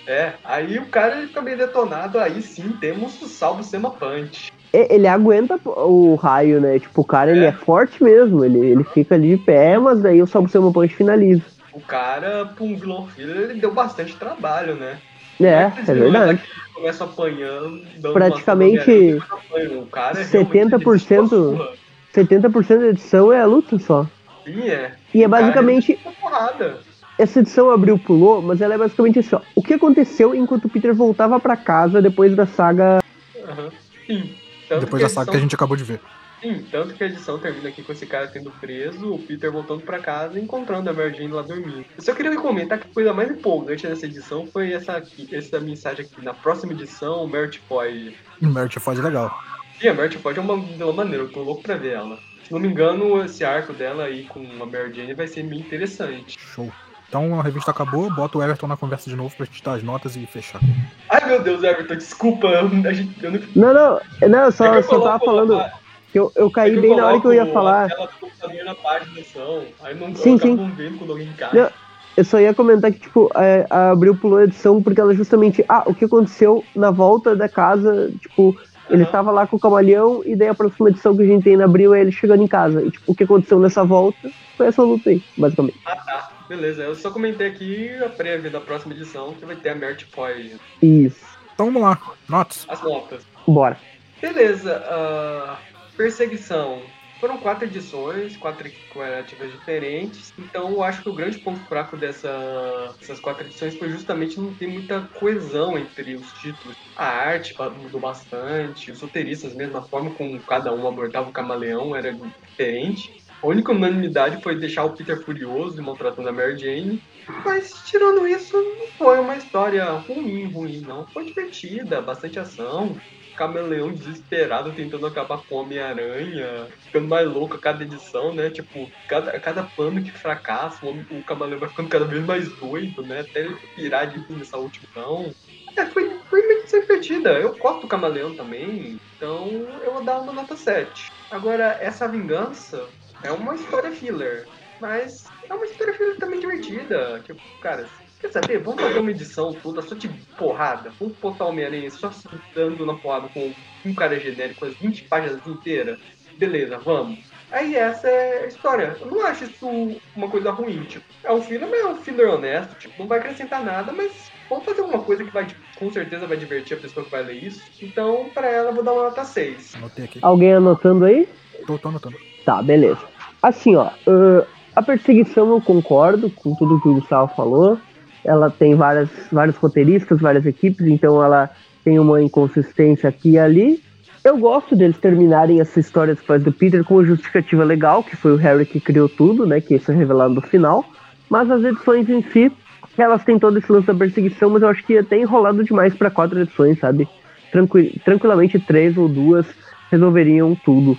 É, aí o cara ele fica meio detonado, aí sim temos o salvo Sema Punch. E- Ele aguenta o raio, né? Tipo, o cara, ele É. é forte mesmo, ele, ele fica ali de pé, mas daí o Salvo Seu Punch finaliza. O cara, pra um vilão filler, ele deu bastante trabalho, né? É, é verdade. Começam apanhando, dando Praticamente e apanham. O cara é 70% realmente ele surra. 70% da edição é a luta só. Sim, é. E é cara, basicamente. porrada. Essa edição abriu, pulou, mas ela é basicamente assim, ó. O que aconteceu enquanto o Peter voltava pra casa depois da saga. Aham. Sim. Tanto Depois da saga que a gente acabou de ver. Sim, tanto que a edição termina aqui com esse cara sendo preso, o Peter voltando pra casa e encontrando a Mary Jane lá dormindo. Eu só queria comentar que a coisa mais empolgante dessa edição foi essa aqui, essa mensagem aqui. Na próxima edição, o Merit Foy. E Merit faz legal. E a Merit Foy é uma vilã maneira, eu tô louco pra ver ela. Se não me engano, esse arco dela aí com a Mary Jane vai ser meio interessante. Show. Então a revista acabou, bota o Everton na conversa de novo pra gente dar as notas e fechar. Ai meu Deus, Everton, desculpa, gente, eu não Não, não, não, eu só, É só tava falando. Que eu, eu caí É que bem na hora que eu ia falar. A na página edição, aí não Sim, eu sim. não Eu só ia comentar que, tipo, é, a Abril pulou a edição porque ela justamente. Ah, o que aconteceu na volta da casa, tipo, ele Aham. tava lá com o camaleão e daí a próxima edição que a gente tem na Abril é ele chegando em casa. E, tipo, o que aconteceu nessa volta foi essa luta aí, basicamente. Ah, tá. Beleza, eu só comentei aqui a prévia da próxima edição, que vai ter a Mert Poison. Isso. Então vamos lá. Notas. As notas. Bora. Beleza, ah, perseguição. Foram quatro edições, quatro narrativas diferentes. Então eu acho que o grande ponto fraco dessa- dessas quatro edições foi justamente não ter muita coesão entre os títulos. A arte mudou bastante, os roteiristas mesmo, a forma como cada um abordava o camaleão era diferente. A única unanimidade foi deixar o Peter furioso e maltratando a Mary Jane. Mas tirando isso, não foi uma história ruim, ruim, não. Foi divertida, bastante ação. Camaleão desesperado tentando acabar com o Homem-Aranha, ficando mais louco a cada edição, né? Tipo, cada, cada plano que fracassa, o, o Camaleão vai ficando cada vez mais doido, né? Até ele pirar de vez nessa última edição. É, foi, foi edição divertida. Eu gosto do Camaleão também, então eu vou dar uma nota 7. Agora, essa vingança é uma história filler, mas é uma história filler também divertida. Tipo, cara, Quer saber? Vamos fazer uma edição toda só de porrada. Vamos botar o Homem-Aranha só se dando na porrada com um cara genérico, as 20 páginas inteiras. Beleza, vamos. Aí essa é a história. Eu não acho isso uma coisa ruim, tipo. É um filler, mas é um filler honesto, tipo, não vai acrescentar nada, mas vamos fazer alguma coisa que vai, com certeza vai divertir a pessoa que vai ler isso. Então, pra ela, eu vou dar uma nota 6. Anotei aqui. Alguém anotando aí? Tô, tô anotando. Tá, beleza. Assim, ó, ãh, a perseguição eu concordo com tudo que o Gustavo falou. Ela tem várias, vários roteiristas, várias equipes, então ela tem uma inconsistência aqui e ali. Eu gosto deles terminarem essa história dos pais do Peter com uma justificativa legal, que foi o Harry que criou tudo, né? Que isso é revelado no final. Mas as edições em si, elas têm todo esse lance da perseguição, mas eu acho que ia ter enrolado demais para quatro edições, sabe? Tranqui tranquilamente três ou duas resolveriam tudo.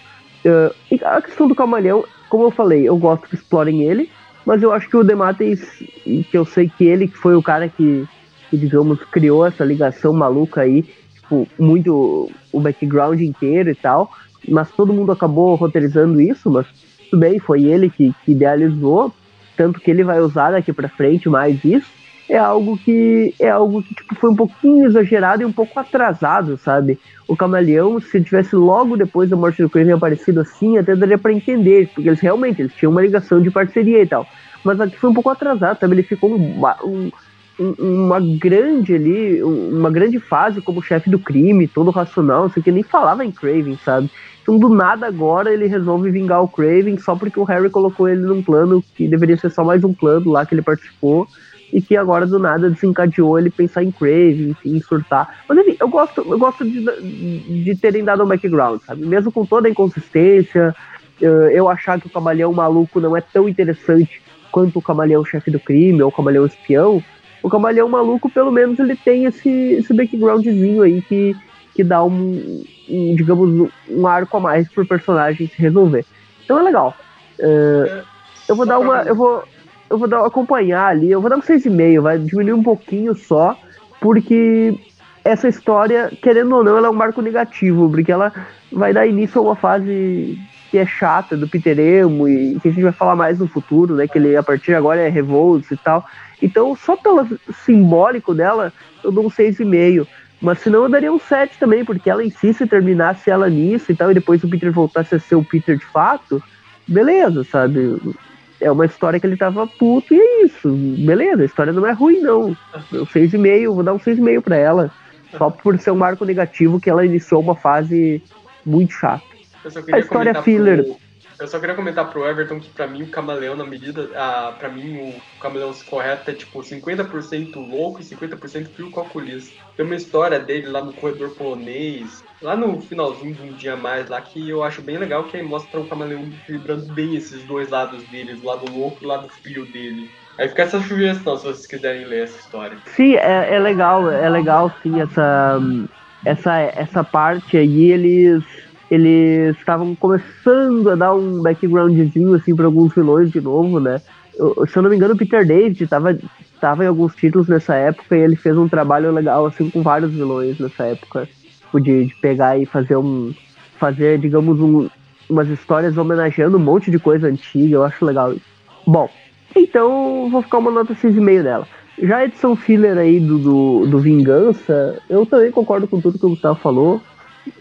Uh, a questão do camaleão, como eu falei, eu gosto que explorem ele, mas eu acho que o Demates, que eu sei que ele que foi o cara que, que, digamos, criou essa ligação maluca aí, tipo, muito o background inteiro e tal, mas todo mundo acabou roteirizando isso, mas tudo bem, foi ele que, que idealizou, tanto que ele vai usar daqui pra frente mais isso, é algo que é algo que tipo, foi um pouquinho exagerado e um pouco atrasado, sabe? O Camaleão, se tivesse logo depois da morte do Craven aparecido assim, até daria pra entender, porque eles realmente eles tinham uma ligação de parceria e tal. Mas aqui foi um pouco atrasado, sabe? Ele ficou um, um, um, uma grande ali, uma grande fase como chefe do crime, todo racional, não sei que, nem falava em Craven, sabe? Então do nada agora ele resolve vingar o Craven só porque o Harry colocou ele num plano que deveria ser só mais um plano lá que ele participou e que agora do nada desencadeou ele pensar em Crave, enfim, surtar. Mas enfim, eu gosto, eu gosto de, de terem dado um background, sabe? Mesmo com toda a inconsistência, eu achar que o Camaleão Maluco não é tão interessante quanto o Camaleão Chefe do Crime ou o Camaleão Espião, o Camaleão Maluco, pelo menos, ele tem esse, esse backgroundzinho aí que, que dá um, um, digamos, um arco a mais pro personagem se resolver. Então é legal. Uh, eu vou dar uma. Eu vou eu vou dar acompanhar ali, eu vou dar um 6,5, vai diminuir um pouquinho só, porque essa história, querendo ou não, ela é um marco negativo, porque ela vai dar início a uma fase que é chata do Peter Emo e que a gente vai falar mais no futuro, né, que ele a partir de agora é Revolts e tal. Então, só pelo simbólico dela, eu dou um 6,5. Mas senão eu daria um 7 também, porque ela em si, se terminasse ela nisso e tal, e depois o Peter voltasse a ser o Peter de fato, beleza, sabe? É uma história que ele tava puto e é isso. Beleza, a história não é ruim, não. Eu 6,5, vou dar um 6,5 pra ela. Só por ser um marco negativo que ela iniciou uma fase muito chata. A história filler. Pro, eu só queria comentar pro Everton que pra mim o camaleão, na medida. Ah, pra mim o camaleão correto é tipo 50% louco e 50% frio calculista. Tem uma história dele lá no corredor polonês, lá no finalzinho de um dia mais lá, que eu acho bem legal, que aí mostra o camaleão equilibrando bem esses dois lados dele, o lado louco e o lado frio dele. Aí fica essa sugestão, se vocês quiserem ler essa história. Sim, é, é legal, é legal sim essa, essa, essa parte aí, eles eles estavam começando a dar um backgroundzinho assim para alguns vilões de novo, né? Eu, se eu não me engano, o Peter David estava tava em alguns títulos nessa época e ele fez um trabalho legal assim com vários vilões nessa época, tipo, de, de pegar e fazer um fazer, digamos, um, umas histórias homenageando um monte de coisa antiga, eu acho legal. Bom, então vou ficar uma nota 6,5 dela. Já a edição filler aí do, do, do Vingança, eu também concordo com tudo que o Gustavo falou.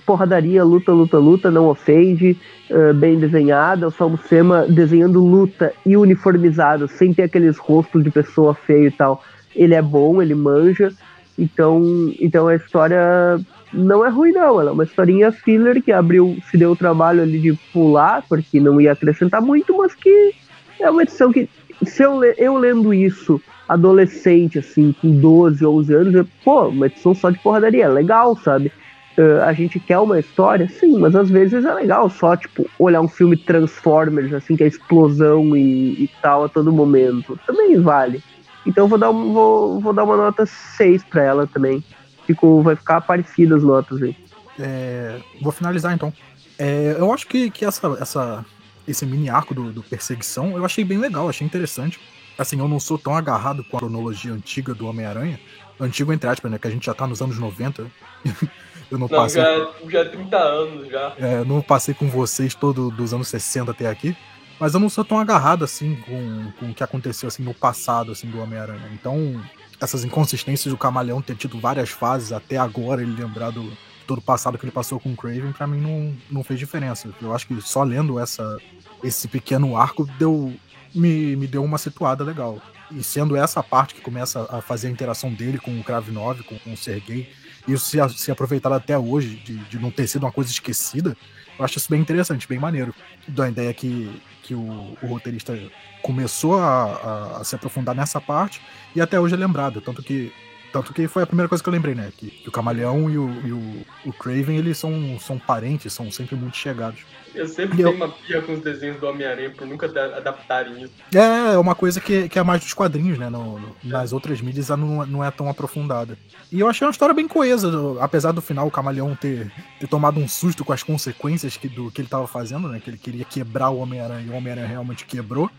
Porradaria, luta, luta, luta, não ofende, uh, bem desenhada. O Salmo Sema desenhando luta e uniformizado, sem ter aqueles rostos de pessoa feio e tal. Ele é bom, ele manja. Então, então a história não é ruim, não. Ela é uma historinha filler que abriu, se deu o trabalho ali de pular, porque não ia acrescentar muito, mas que é uma edição que, se eu, eu lendo isso adolescente, assim, com 12, 11 anos, eu, pô, uma edição só de porradaria, é legal, sabe? Uh, a gente quer uma história, sim, mas às vezes é legal só, tipo, olhar um filme Transformers, assim, que é explosão e, e tal a todo momento. Também vale. Então vou dar, um, vou, vou dar uma nota 6 pra ela também. Fico, vai ficar parecido as notas aí. É, vou finalizar então. É, eu acho que, que essa, essa, esse mini arco do, do Perseguição eu achei bem legal, achei interessante. Assim, eu não sou tão agarrado com a cronologia antiga do Homem-Aranha. Antigo, entre aspas, né? Que a gente já tá nos anos 90. eu não, Não, passei. já, já 30 anos já. É, não passei com vocês todo dos anos 60 até aqui. Mas eu não sou tão agarrado assim com, com o que aconteceu assim no passado assim do Homem-Aranha. Então, essas inconsistências do Camaleão ter tido várias fases até agora, ele lembrar do todo o passado que ele passou com o Craven, pra mim não, não fez diferença. Eu acho que só lendo essa, esse pequeno arco deu me, me deu uma situada legal. E sendo essa parte que começa a fazer a interação dele com o Kravinov, com, com o Sergei, isso se, se aproveitado até hoje, de, de não ter sido uma coisa esquecida, eu acho isso bem interessante, bem maneiro. Da ideia que, que o, o roteirista começou a, a, a se aprofundar nessa parte e até hoje é lembrado. Tanto que tanto que foi a primeira coisa que eu lembrei, né? Que, que o Camaleão e, o, e o, o Craven, eles são, são parentes, são sempre muito chegados. Eu sempre E eu- tenho uma pia com os desenhos do Homem-Aranha por nunca da- adaptarem isso. É, é uma coisa que, que é mais dos quadrinhos, né? No- no- nas outras mídias não, não é tão aprofundada. E eu achei uma história bem coesa, apesar do final o Camaleão ter, ter tomado um susto com as consequências que, do que ele tava fazendo, né? Que ele queria quebrar o Homem-Aranha e o Homem-Aranha realmente quebrou.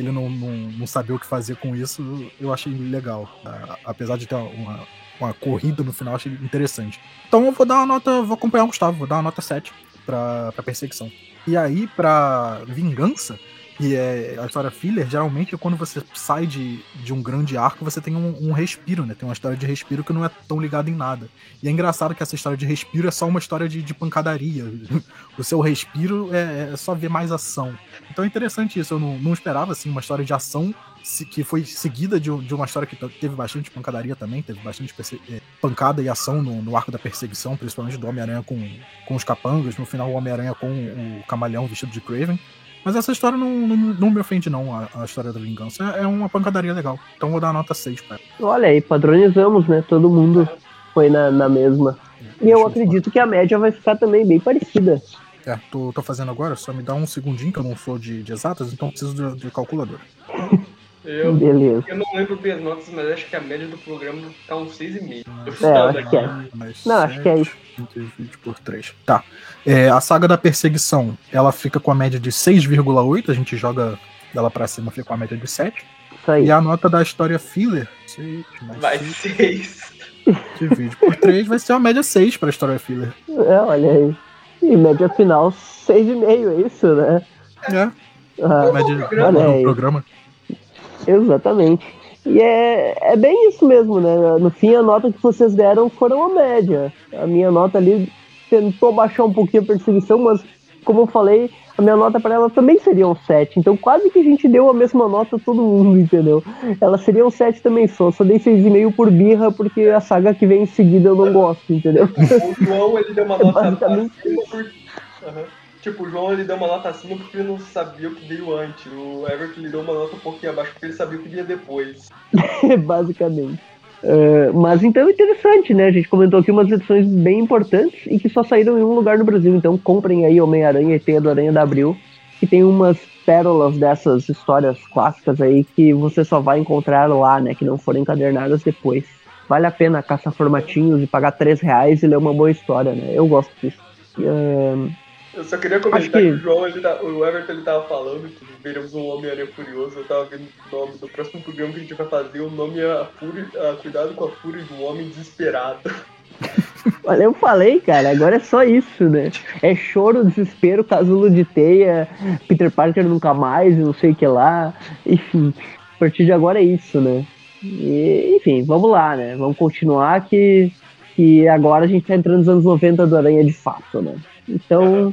Ele não, não, não sabia o que fazer com isso, eu achei legal. Apesar de ter uma, uma corrida no final, achei interessante. Então eu vou dar uma nota, vou acompanhar o Gustavo, vou dar uma nota 7 pra, pra perseguição. E aí, pra vingança, que é a história filler, geralmente quando você sai de, de um grande arco, você tem um, um respiro, né? Tem uma história de respiro que não é tão ligada em nada. E é engraçado que essa história de respiro é só uma história de, de pancadaria. O seu respiro é, é só ver mais ação. Então é interessante isso. Eu não, não esperava, assim, uma história de ação que foi seguida de, de uma história que teve bastante pancadaria também, teve bastante eh, pancada e ação no, no arco da perseguição, principalmente do Homem-Aranha com, com os capangas, no final o Homem-Aranha com o camaleão vestido de Craven. Mas essa história não, não, não me ofende, não, a, a história da vingança. É, é uma pancadaria legal. Então vou dar nota 6 pra ela. Olha aí, padronizamos, né? Todo mundo foi na, na mesma. E Deixa eu acredito que a média vai ficar também bem parecida. É, tô, tô fazendo agora, só me dá um segundinho que eu não sou de, de exatas, então preciso de, de calculadora. Eu, Beleza. eu não lembro bem as notas, mas acho que a média do programa tá uns 6,5. Tô É, acho que é. Não, acho que é isso. 120 por 3. Tá. É, a saga da perseguição, ela fica com a média de 6,8. A gente joga ela pra cima, fica com a média de 7. Isso aí. E a nota da história filler, 6 mais Vai 6, 6. divide por 3, vai ser uma média 6 pra história filler. É, olha aí. E média final 6,5, é isso, né? É, Ah, média programa. Olha aí. programa. Exatamente. E é, é bem isso mesmo, né? No fim, a nota que vocês deram foram a média. A minha nota ali tentou baixar um pouquinho a perseguição, mas como eu falei, a minha nota para ela também seria um 7. Então quase que a gente deu a mesma nota a todo mundo, entendeu? Ela seria um 7 também só. Só dei 6,5 por birra, porque a saga que vem em seguida eu não gosto, entendeu? O João, ele deu uma nota Basicamente acima por... Aham. Tipo, o João, ele deu uma nota acima porque ele não sabia o que veio antes. O Everton, ele deu uma nota um pouquinho abaixo porque ele sabia o que vinha depois. Basicamente. É, mas então é interessante, né? A gente comentou aqui umas edições bem importantes e que só saíram em um lugar no Brasil. Então comprem aí Homem-Aranha e Teia do Aranha da Abril, que tem umas pérolas dessas histórias clássicas aí que você só vai encontrar lá, né? Que não foram encadernadas depois. Vale a pena caçar formatinhos e pagar 3 reais e ler uma boa história, né? Eu gosto disso. É, Eu só queria comentar que... que- o João, ele tá... o Everton, ele tava falando que veremos um Homem-Aranha Furioso. Eu tava vendo o nome do próximo programa que a gente vai fazer. O nome é a Fúria... a Cuidado com a Fúria do Homem Desesperado. Olha, eu falei, cara, agora é só isso, né? É choro, desespero, casulo de teia, Peter Parker nunca mais, não sei o que lá. Enfim, a partir de agora é isso, né? E, enfim, vamos lá, né? Vamos continuar que, que agora a gente tá entrando nos anos 90 do Aranha de fato, né? Então.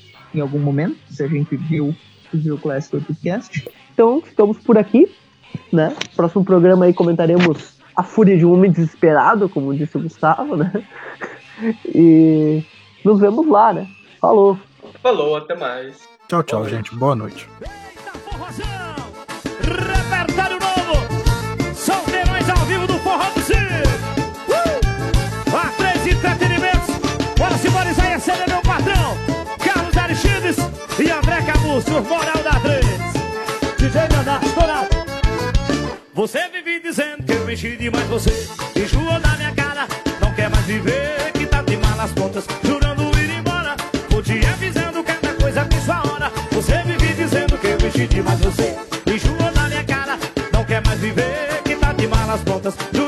Em algum momento, se a gente viu, viu o Classic Podcast. Então, estamos por aqui, né? Próximo programa aí comentaremos A Fúria de um Homem Desesperado, como disse o Gustavo, né? E nos vemos lá, né? Falou. Falou, até mais. Tchau, tchau, gente. Boa noite. Repertório Camusso, moral da três. DJ Mandato, estourado. Você vive dizendo que eu mexi demais você. Enjoou na minha cara, não quer mais viver, que tá de malas pontas, jurando ir embora. Vou te avisando cada coisa tem sua hora. Você vive dizendo que eu mexi demais você. Enjoou na minha cara, não quer mais viver, que tá de malas pontas, jurando